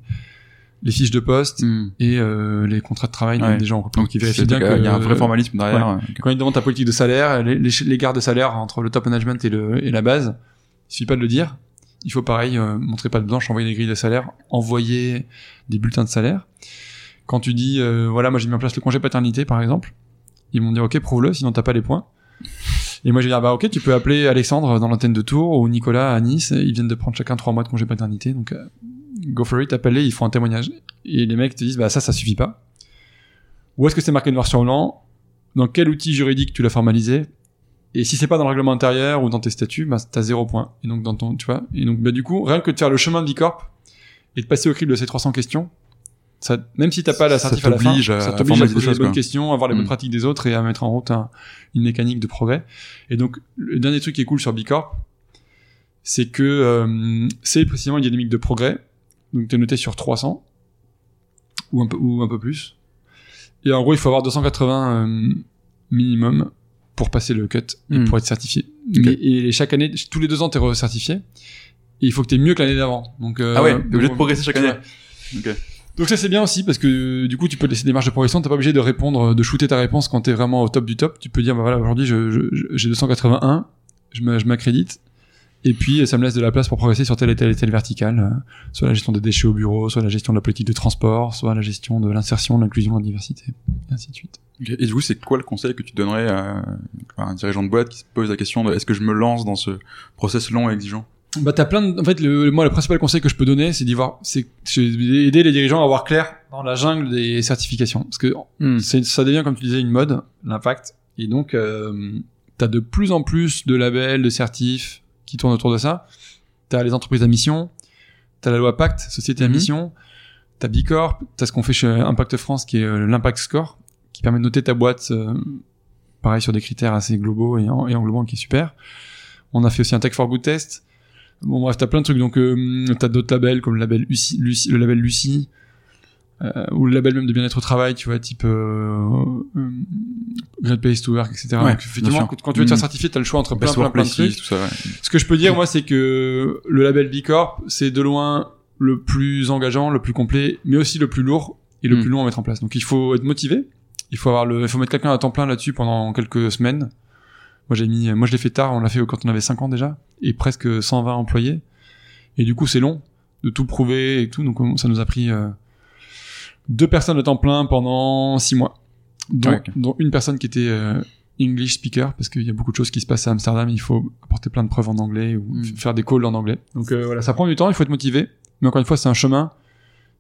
S2: les fiches de poste
S1: Mhm.
S2: et euh, les contrats de travail
S1: Ouais.
S2: des gens
S1: Donc c'est-
S2: vérifient bien
S1: il y
S2: que
S1: a- il y a un vrai formalisme derrière. euh,
S2: quand ils demandent ta politique de salaire, les, les, les gardes de salaire entre le top management et, le, et la base, il suffit pas de le dire. Il faut pareil, euh, montrer pas de blanche, envoyer des grilles de salaire, envoyer des bulletins de salaire. Quand tu dis, euh, voilà, moi j'ai mis en place le congé paternité, par exemple, ils vont dire, ok, prouve-le, sinon t'as pas les points. Et moi j'ai dit, ah bah ok, tu peux appeler Alexandre dans l'antenne de Tours ou Nicolas à Nice, ils viennent de prendre chacun trois mois de congé paternité, donc euh, go for it, appelle-les, ils font un témoignage. Et les mecs te disent, bah ça, ça suffit pas. Ou est-ce que c'est marqué noir sur blanc? Dans quel outil juridique tu l'as formalisé? Et si c'est pas dans le règlement intérieur ou dans tes statuts, bah t'as zéro point. Et donc dans ton, tu vois. Et donc bah du coup, rien que de faire le chemin de l'e-corp et de passer au crible de ces 300 questions, ça, même si t'as pas la certif à la fin,
S1: à
S2: ça t'oblige à
S1: formaliser
S2: poser
S1: des
S2: les
S1: choses,
S2: bonnes
S1: quoi.
S2: questions, à avoir les bonnes
S1: Mm.
S2: pratiques des autres et à mettre en route un- une mécanique de progrès. Et donc le dernier truc qui est cool sur B Corp, c'est que euh, c'est précisément une dynamique de progrès. Donc t'es noté sur 300 ou un peu ou un peu plus. Et en gros, il faut avoir 280 euh, minimum pour passer le cut et
S1: Hmm.
S2: pour être certifié.
S1: Ok.
S2: Mais- et les- chaque année, tous les deux ans, t'es recertifié. Et il faut que t'aies mieux que l'année d'avant. Donc euh,
S1: Ah ouais, t'es obligé de progresser chaque année. Ok.
S2: Donc ça c'est bien aussi parce que du coup tu peux laisser des marges de progression, t'es pas obligé de répondre, de shooter ta réponse quand t'es vraiment au top du top. Tu peux dire bah voilà aujourd'hui j'ai 281, je m'accrédite et puis ça me laisse de la place pour progresser sur telle et telle et telle verticale, euh, soit la gestion des déchets au bureau, soit la gestion de la politique de transport, soit la gestion de l'insertion, de l'inclusion, de la diversité, et ainsi de suite.
S1: Et du coup, c'est quoi le conseil que tu donnerais à un dirigeant de boîte qui se pose la question de est-ce que je me lance dans ce process long et exigeant?
S2: Bah t'as plein de... En fait, le, moi, le principal conseil que je peux donner, c'est d'y voir, c'est aider les dirigeants à voir clair dans la jungle des certifications. Parce que c'est, ça devient, comme tu disais, une mode, l'impact. Et donc, euh, t'as de plus en plus de labels, de certifs qui tournent autour de ça. T'as les entreprises à mission, t'as la loi Pacte, société à
S1: Mhm.
S2: mission, t'as B Corp, t'as ce qu'on fait chez Impact France, qui est euh, l'impact score, qui permet de noter ta boîte, euh, pareil, sur des critères assez globaux et, en, et englobants, qui est super. On a fait aussi un Tech for Good test. Bon bref, t'as plein de trucs. Donc euh, t'as d'autres labels comme le label Lucie, Lucie- le label Lucie, euh, ou le label même de bien-être au travail, tu vois, type euh, euh, Great Place to Work, etc.
S1: Ouais,
S2: Donc effectivement, quand, quand tu veux te faire
S1: Mhm.
S2: certifier, t'as le choix entre plein, plein, plein de trucs.
S1: tout ça, ouais.
S2: Ce que je peux dire, moi, c'est que le label B Corp, c'est de loin le plus engageant, le plus complet, mais aussi le plus lourd et le
S1: Mm.
S2: plus long à mettre en place. Donc il faut être motivé. Il faut avoir le, il faut mettre quelqu'un à temps plein là-dessus pendant quelques semaines. Moi j'ai mis, moi je l'ai fait tard, on l'a fait quand on avait 5 ans déjà et presque 120 employés. Et du coup c'est long de tout prouver et tout, donc on- ça nous a pris euh, deux personnes à temps plein pendant 6 mois, dont,
S1: Ouais, ok.
S2: dont une personne qui était euh, English speaker parce qu'il y a beaucoup de choses qui se passent à Amsterdam, il faut apporter plein de preuves en anglais ou
S1: Mm.
S2: f- faire des calls en anglais. Donc euh, voilà, ça prend du temps, il faut être motivé, mais encore une fois c'est un chemin.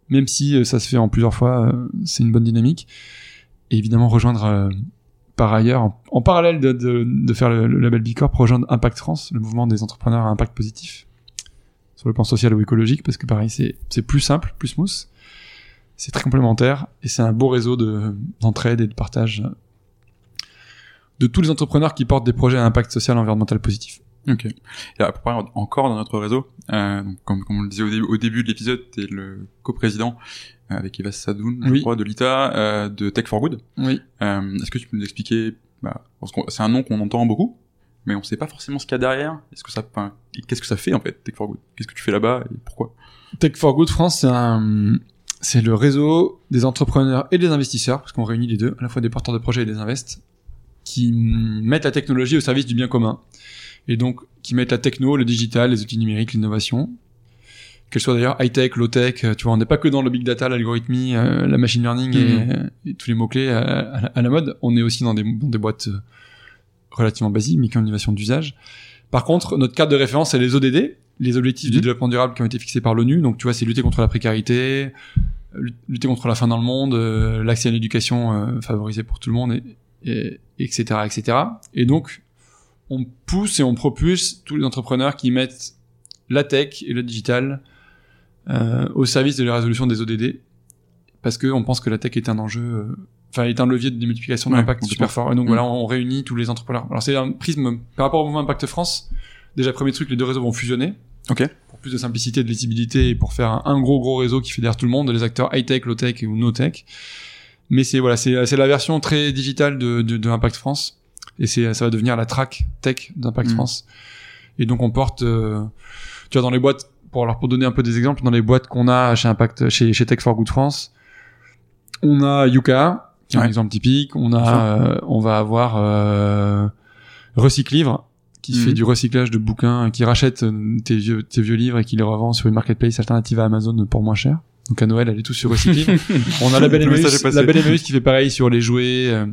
S2: Même si euh, ça se fait en plusieurs fois, euh, c'est une bonne dynamique. Et évidemment rejoindre euh, par ailleurs, en, parallèle de, de, de faire le, le label Bicorp, rejoindre Impact France, le mouvement des entrepreneurs à impact positif, sur le plan social ou écologique, parce que pareil, c'est plus simple, plus smooth, c'est très complémentaire, et c'est un beau réseau de d'entraide et de partage de tous les entrepreneurs qui portent des projets à impact social et environnemental positif.
S1: Ok. Et après, encore dans notre réseau, euh, donc, comme, comme on le disait au, début, de l'épisode, tu es le coprésident avec Eva Sadoun, je
S2: Oui.
S1: crois, de l'ITA, euh, de Tech for Good.
S2: Oui.
S1: Euh, Est-ce que tu peux nous expliquer, bah, c'est un nom qu'on entend beaucoup, mais on sait pas forcément ce qu'il y a derrière. Est-ce que ça, enfin, qu'est-ce que ça fait en fait, Tech for Good? Qu'est-ce que tu fais là-bas et pourquoi?
S2: Tech for Good France, c'est un, c'est le réseau des entrepreneurs et des investisseurs, parce qu'on réunit les deux, à la fois des porteurs de projets et des invests, qui mettent la technologie au service du bien commun. Et donc, qui mettent la techno, le digital, les outils numériques, l'innovation. Qu'elle soit d'ailleurs high-tech, low-tech, euh, tu vois, on n'est pas que dans le big data, l'algorithmie, euh, la machine learning et, et tous les mots-clés à, à la- à la mode. On est aussi dans des, dans des boîtes euh, relativement basiques, mais qui ont une innovation d'usage. Par contre, notre cadre de référence, c'est les ODD, les objectifs du
S1: Mhm.
S2: développement durable qui ont été fixés par l'ONU. Donc, tu vois, c'est lutter contre la précarité, lut- lutter contre la faim dans le monde, euh, l'accès à l'éducation euh, favorisé pour tout le monde, et, et, etc., etc. Et donc, on pousse et on propulse tous les entrepreneurs qui mettent la tech et le digital euh, au service de la résolution des ODD, parce que on pense que la tech est un enjeu, euh, enfin est un levier de démultiplication de
S1: Ouais,
S2: super fort. Et donc
S1: Mm.
S2: voilà, on réunit tous les entrepreneurs. Alors c'est un prisme par rapport au mouvement Impact France. Déjà premier truc, les deux réseaux vont fusionner.
S1: Ok.
S2: Pour plus de simplicité, de lisibilité et pour faire un, un gros gros réseau qui fédère tout le monde, les acteurs high tech, low tech ou no tech. Mais c'est voilà, c'est c'est la version très digitale de, de, de Impact France et c'est ça va devenir la track tech d'Impact
S1: Mm.
S2: France. Et donc on porte, euh, tu vois, dans les boîtes pour alors pour donner un peu des exemples, dans les boîtes qu'on a chez Impact, chez chez Tech for Good France, on a Yuka qui est un exemple typique. On a, euh, on va avoir euh, Recyclivre qui
S1: Mhm.
S2: fait du recyclage de bouquins, qui rachète euh, tes vieux tes vieux livres et qui les revend sur une marketplace alternative à Amazon pour moins cher. Donc à Noël, elle est tous sur Recyclivre. *laughs* on a la belle Emmaüs, la belle Emmaüs qui fait pareil sur les jouets, euh,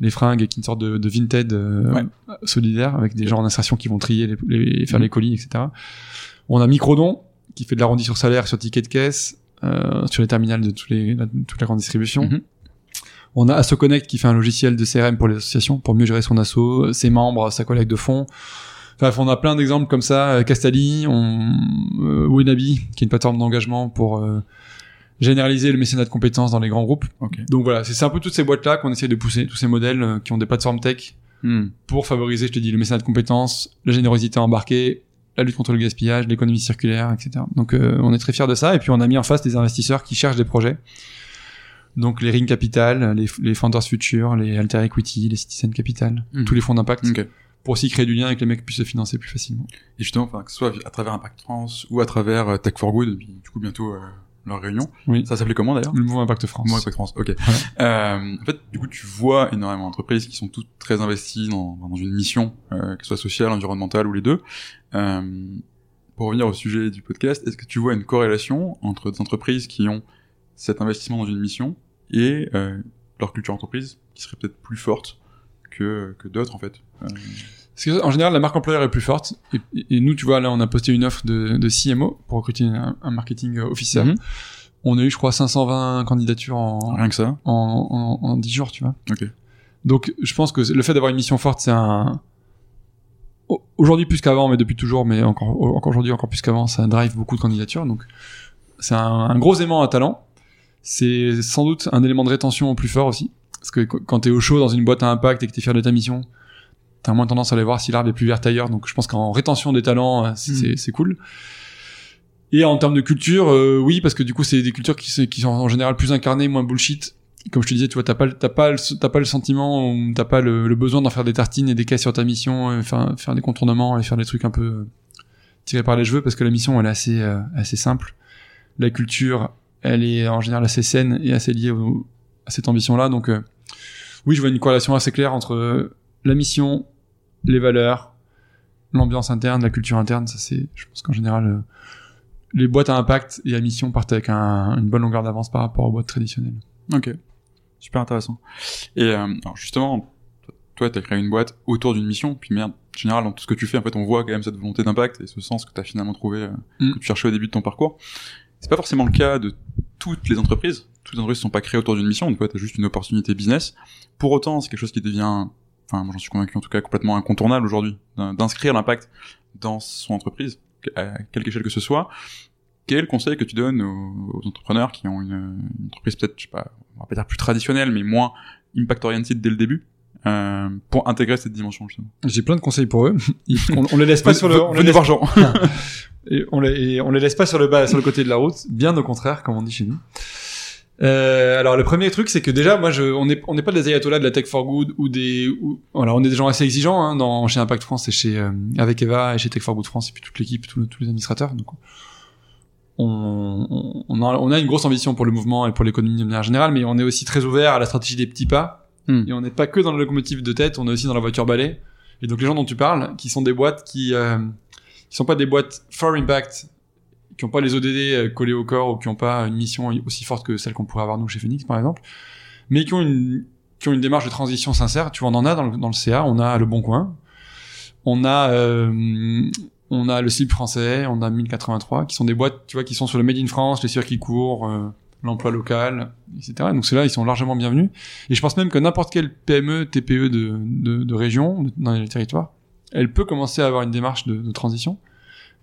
S2: les fringues et qui est une sorte de, de Vinted euh,
S1: Ouais.
S2: solidaire avec des gens en insertion qui vont trier les, les- faire
S1: Mhm.
S2: les colis, etc. On a Microdon qui fait de l'arrondi sur salaire, sur ticket de caisse, euh, sur les terminales de tous les, la- toute la grande distribution.
S1: Mhm.
S2: On a AssoConnect qui fait un logiciel de CRM pour les associations pour mieux gérer son asso, ses membres, sa collecte de fonds. Enfin, on a plein d'exemples comme ça. Euh, Castali, on, euh, Winabi, qui est une plateforme d'engagement pour euh, généraliser le mécénat de compétences dans les grands groupes. Donc voilà, c'est un peu toutes ces boîtes-là qu'on essaie de pousser, tous ces modèles euh, qui ont des plateformes tech
S1: Hmm.
S2: pour favoriser, je te dis, le mécénat de compétences, la générosité embarquée, la lutte contre le gaspillage, l'économie circulaire, etc. Donc euh, on est très fiers de ça. Et puis on a mis en face des investisseurs qui cherchent des projets. Donc les Ring Capital, les, les Founders Future, les Alter Equity, les Citizen Capital,
S1: Mhm.
S2: tous les fonds d'impact,
S1: Ok.
S2: pour aussi créer du lien et que les mecs puissent se financer plus facilement.
S1: Et justement, enfin, que ce soit à travers Impact France ou à travers euh, Tech for Good, et puis du coup bientôt euh, leur réunion.
S2: Oui.
S1: Ça s'appelait comment d'ailleurs?
S2: Le mouvement Impact France.
S1: Moi, Impact France, ok. Euh, en fait, du coup, tu vois énormément d'entreprises qui sont toutes très investies dans, dans une mission, euh, que ce soit sociale, environnementale ou les deux. Euh, pour revenir au sujet du podcast, est-ce que tu vois une corrélation entre des entreprises qui ont cet investissement dans une mission et leur culture entreprise qui serait peut-être plus forte que, que d'autres en fait?
S2: Parce que, en général, la marque employeur est plus forte. Et, et nous, tu vois, là, on a posté une offre de, de CMO pour recruter un, un marketing officer.
S1: Mhm.
S2: On a eu, je crois, 520 candidatures en,
S1: Rien que ça.
S2: en, en, en 10 jours, tu vois. Donc, je pense que le fait d'avoir une mission forte, c'est un... au- Aujourd'hui plus qu'avant, mais depuis toujours, mais encore, encore aujourd'hui encore plus qu'avant, ça drive beaucoup de candidatures. Donc, c'est un, un gros aimant à talent. C'est sans doute un élément de rétention plus fort aussi. Parce que qu- quand t'es au chaud dans une boîte à impact et que t'es fier de ta mission, t'as moins tendance à aller voir si l'arbre est plus vert ailleurs. Donc, je pense qu'en rétention des talents, euh, c'est
S1: Mm.
S2: c'est cool. Et en termes de culture, euh, oui, parce que du coup, c'est des cultures qui, sont en général plus incarnées, moins bullshit. Comme je te disais, tu vois, t'as pas, le- t'as pas, t'as pas le sentiment ou t'as pas le, le besoin d'en faire des tartines et des caisses sur ta mission, et faire, faire des contournements et faire des trucs un peu euh, tirés par les cheveux, parce que la mission, elle est assez, euh, assez simple. La culture, elle est en général assez saine et assez liée au- à cette ambition-là. Donc, euh, oui, je vois une corrélation assez claire entre euh, la mission, les valeurs, l'ambiance interne, la culture interne. Ça, c'est, je pense qu'en général, euh, les boîtes à impact et à mission partent avec un- une bonne longueur d'avance par rapport aux boîtes traditionnelles.
S1: Ok. Super intéressant. Et euh, alors justement, toi, tu as créé une boîte autour d'une mission, puis merde, en général, dans tout ce que tu fais, en fait, on voit quand même cette volonté d'impact et ce sens que tu as finalement trouvé, euh,
S2: Mm.
S1: que tu cherchais au début de ton parcours. C'est pas forcément le cas de toutes les entreprises, toutes les entreprises sont pas créées autour d'une mission, donc tu as juste une opportunité business. Pour autant, c'est quelque chose qui devient, enfin, moi j'en suis convaincu en tout cas, complètement incontournable aujourd'hui, d'inscrire l'impact dans son entreprise, à quelque échelle que ce soit. Quel conseil que tu donnes aux, entrepreneurs qui ont une, entreprise peut-être, je sais pas, on va pas dire plus traditionnelle, mais moins impact oriented dès le début, euh, pour intégrer cette dimension justement?
S2: J'ai plein de conseils pour eux. *laughs* on, on les laisse pas sur le.
S1: On les laisse... *laughs*
S2: et on les, on les laisse pas sur le bas, sur le côté de la route. Bien au contraire, comme on dit chez nous. Euh, alors le premier truc, c'est que déjà, moi, je, on n'est on n'est pas des ayatollahs de la tech for good ou des, ou, voilà, on est des gens assez exigeants hein, dans chez Impact France et chez euh, avec Eva et chez Tech for Good France et puis toute l'équipe, tous, les administrateurs. Donc on, on, a, on a une grosse ambition pour le mouvement et pour l'économie de manière générale, mais on est aussi très ouvert à la stratégie des petits pas. Hmm. Et on n'est pas que dans le locomotive de tête, on est aussi dans la voiture balai. Et donc les gens dont tu parles, qui sont des boîtes qui, euh, qui sont pas des boîtes for impact, qui ont pas les ODD euh, collés au corps ou qui ont pas une mission aussi forte que celle qu'on pourrait avoir nous chez Phoenix par exemple, mais qui ont une qui ont une démarche de transition sincère. Tu vois, on en a dans le, dans le CA, on a le Bon Coin, on a euh, on a le CIP français, on a 1083, qui sont des boîtes, tu vois, qui sont sur le Made in France, les circuits courts, euh, l'emploi local, etc. Donc ceux-là, ils sont largement bienvenus. Et je pense même que n'importe quelle PME, TPE de, de, de région, dans les territoires, elle peut commencer à avoir une démarche de, de transition,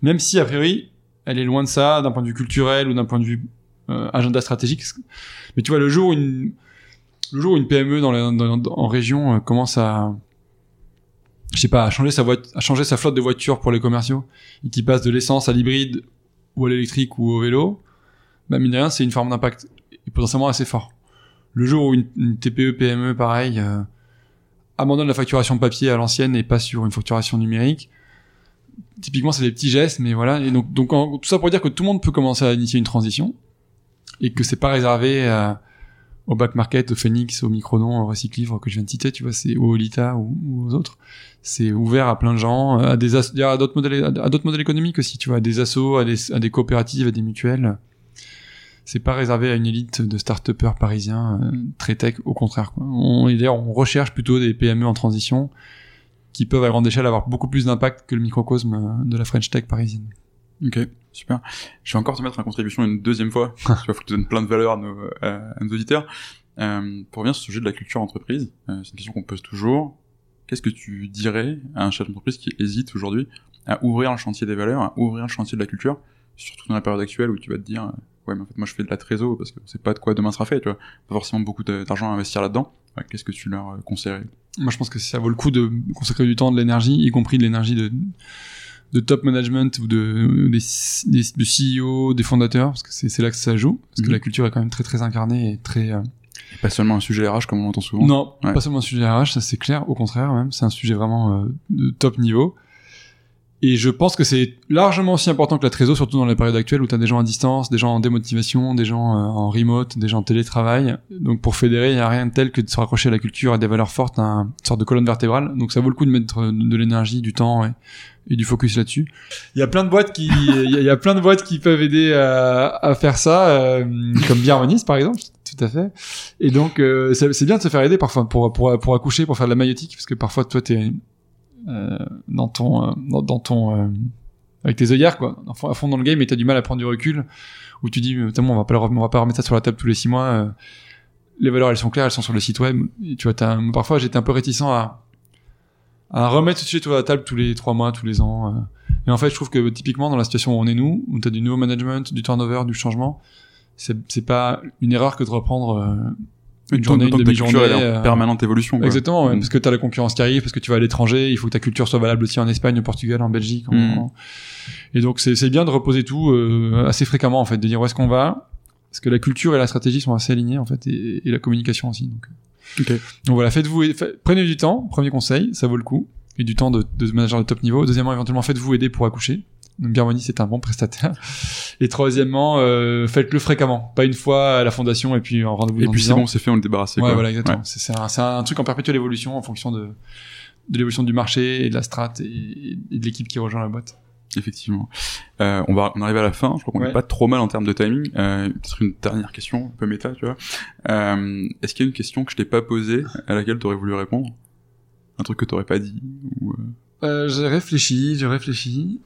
S2: même si a priori elle est loin de ça d'un point de vue culturel ou d'un point de vue euh, agenda stratégique. Mais tu vois, le jour où une, le jour où une PME dans, la, en région euh, commence à, je sais pas, à changer sa à changer sa flotte de voitures pour les commerciaux, et qui passe de l'essence à l'hybride ou à l'électrique ou au vélo, bah mine de rien, c'est une forme d'impact et potentiellement assez fort. Le jour où une, TPE PME pareil euh, abandonne la facturation papier à l'ancienne et passe sur une facturation numérique, typiquement c'est des petits gestes mais voilà. Et donc tout ça pour dire que tout le monde peut commencer à initier une transition et que c'est pas réservé au back market au Phoenix au Micronon au Recyclivre que je viens de citer tu vois c'est au Olita ou, aux autres. C'est ouvert à plein de gens à des à d'autres modèles économiques aussi tu vois à des assos à des, coopératives à des mutuelles. C'est pas réservé à une élite de start parisiens euh, très tech au contraire on on recherche plutôt des PME en transition qui peuvent à grande échelle avoir beaucoup plus d'impact que le microcosme euh, de la French Tech parisienne.
S1: Ok, super. Je vais encore te mettre en contribution une deuxième fois. *laughs* qu'il faut que tu donnes plein de valeur à nos, à nos auditeurs. Euh, pour revenir sur ce sujet de la culture entreprise, euh, c'est une question qu'on pose toujours. Qu'est-ce que tu dirais à un chef d'entreprise qui hésite aujourd'hui à ouvrir le chantier des valeurs, à ouvrir le chantier de la culture, surtout dans la période actuelle où tu vas te dire, ouais, mais en fait, moi, je fais de la trésor parce que c'est pas de quoi demain sera fait, tu vois. Pas forcément beaucoup d'argent à investir là-dedans. Qu'est-ce que tu leur conseillerais
S2: moi, je pense que ça vaut le coup de consacrer du temps, de l'énergie, y compris de l'énergie de, de top management ou de, des, des, CEO, des fondateurs, parce que c'est là que ça joue, parce que mhm. la culture est quand même très très incarnée et très... Euh...
S1: pas seulement un sujet RH comme on l'entend souvent.
S2: Non, pas seulement un sujet RH, ça c'est clair, au contraire même, c'est un sujet vraiment euh, de top niveau. Et je pense que c'est largement aussi important que la trésor, surtout dans la période actuelle où tu as des gens à distance, des gens en démotivation, des gens euh, en remote, des gens en télétravail. Donc pour fédérer, il n'y a rien de tel que de se raccrocher à la culture, à des valeurs fortes, à une sorte de colonne vertébrale. Donc ça vaut le coup de mettre de l'énergie, du temps et, du focus là-dessus. Il y a plein de boîtes qui, *laughs* il y, a plein de boîtes qui peuvent aider à, faire ça, euh, comme Biarmonis par exemple. Tout à fait. Et donc euh, c'est bien de se faire aider parfois pour, pour, accoucher, pour faire de la maïotique, parce que parfois toi t'es dans ton euh, dans, ton euh, avec tes œillères quoi. À fond dans le game et t'as du mal à prendre du recul où tu dis on va pas on va pas remettre ça sur la table tous les six mois les valeurs elles sont claires elles sont sur le site web. Tu vois parfois j'étais un peu réticent à à remettre tout de suite sur la table tous les trois mois tous les ans et en fait je trouve que typiquement dans la situation où on est nous où t'as du nouveau management du turnover du changement c'est pas une erreur que de reprendre
S1: une journée, une demi-journée. en euh, permanente évolution. Quoi.
S2: Exactement, mm. parce que tu as la concurrence qui arrive, parce que tu vas à l'étranger, il faut que ta culture soit valable aussi en Espagne, au Portugal, en Belgique. Mm. Et donc c'est bien de reposer tout euh, assez fréquemment en fait, de dire où est-ce qu'on va, parce que la culture et la stratégie sont assez alignées en fait, et, la communication aussi. Donc,
S1: okay.
S2: donc voilà, faites-vous, prenez du temps, premier conseil, ça vaut le coup, et du temps de, de manager de top niveau. Deuxièmement, éventuellement faites-vous aider pour accoucher. Donc Garmoni c'est un bon prestataire. *laughs* Et troisièmement, euh, faites-le fréquemment, pas une fois à la fondation et puis en rendez-vous.
S1: Et puis c'est bon, c'est fait, on le débarrasse.
S2: Ouais, voilà, exactement. C'est un, un, truc en perpétuelle évolution en fonction de, de l'évolution du marché et de la strat et, de l'équipe qui rejoint la boîte.
S1: Effectivement. Euh, on va, on arrive à la fin. Je crois qu'on n'est pas trop mal en termes de timing. Euh, Peut-être une dernière question, un peu méta, tu vois. Euh, Est-ce qu'il y a une question que je t'ai pas posée à laquelle tu aurais voulu répondre? Un truc que tu pas dit ou euh...
S2: euh j'ai réfléchi, j'ai réfléchi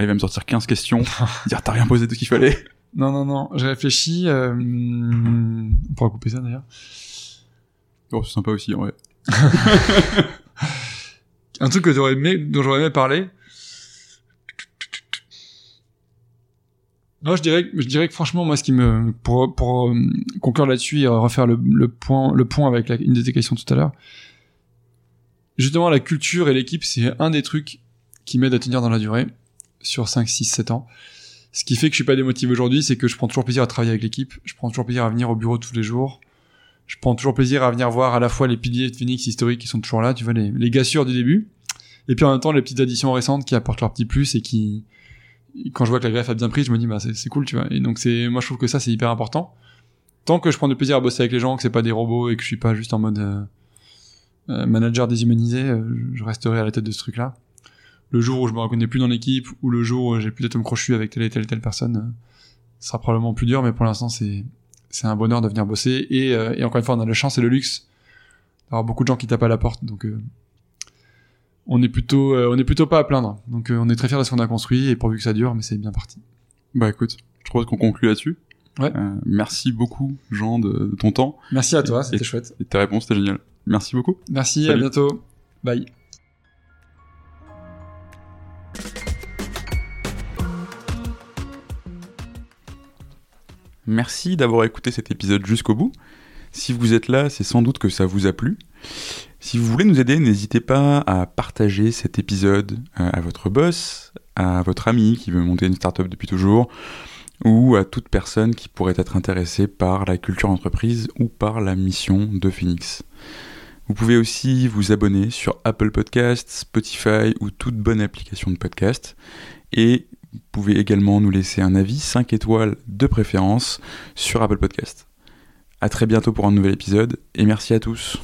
S1: il va me sortir 15 questions, *laughs* dire t'as rien posé de ce qu'il fallait.
S2: Non, non, non. J'ai réfléchi. euh, On pourra couper ça d'ailleurs.
S1: Oh, c'est sympa aussi, ouais. *laughs*
S2: Un truc que j'aurais aimé, dont j'aurais aimé parler. Non, je dirais, que- je dirais que franchement, moi, ce qui me, pour, pour euh, conclure là-dessus et refaire le, le point, le point avec la, une de tes questions tout à l'heure, justement, la culture et l'équipe, c'est un des trucs qui m'aide à tenir dans la durée sur 5, 6, 7 ans. Ce qui fait que je suis pas démotivé aujourd'hui, c'est que je prends toujours plaisir à travailler avec l'équipe, je prends toujours plaisir à venir au bureau tous les jours, je prends toujours plaisir à venir voir à la fois les piliers de Phoenix historiques qui sont toujours là, tu vois, les, les gars sûrs du début, et puis en même temps les petites additions récentes qui apportent leur petit plus et qui, quand je vois que la greffe a bien pris, je me dis, bah, c'est, c'est cool, tu vois. Et donc c'est, moi je trouve que ça c'est hyper important. Tant que je prends du plaisir à bosser avec les gens, que c'est pas des robots et que je suis pas juste en mode euh, euh, manager déshumanisé, euh, je resterai à la tête de ce truc-là. Le jour où je me reconnais plus dans l'équipe ou le jour où j'ai plus d'atomes crochus avec telle et telle et telle personne, euh, ce sera probablement plus dur, mais pour l'instant c'est, c'est un bonheur de venir bosser et, euh, et encore une fois on a la chance et le luxe d'avoir beaucoup de gens qui tapent à la porte, donc euh, on est plutôt, euh, on est plutôt pas à plaindre. Donc euh, on est très fiers de ce qu'on a construit et pourvu que ça dure, mais c'est bien parti.
S1: Bah écoute, je propose qu'on conclue là-dessus.
S2: Ouais.
S1: Euh, merci beaucoup, Jean, de, de ton temps
S2: Merci à toi, c'était chouette.
S1: et de tes réponses, c'était génial. Merci beaucoup.
S2: Merci,
S1: Salut.
S2: à bientôt. Bye.
S1: Merci d'avoir écouté cet épisode jusqu'au bout. Si vous êtes là, c'est sans doute que ça vous a plu. Si vous voulez nous aider, n'hésitez pas à partager cet épisode euh, à votre boss, à votre ami qui veut monter une startup depuis toujours, ou à toute personne qui pourrait être intéressée par la culture d'entreprise ou par la mission de Phoenix. Vous pouvez aussi vous abonner sur Apple Podcasts, Spotify ou toute bonne application de podcast. Et pouvez également nous laisser un avis 5 étoiles de préférence sur Apple Podcast. À très bientôt pour un nouvel épisode et merci à tous.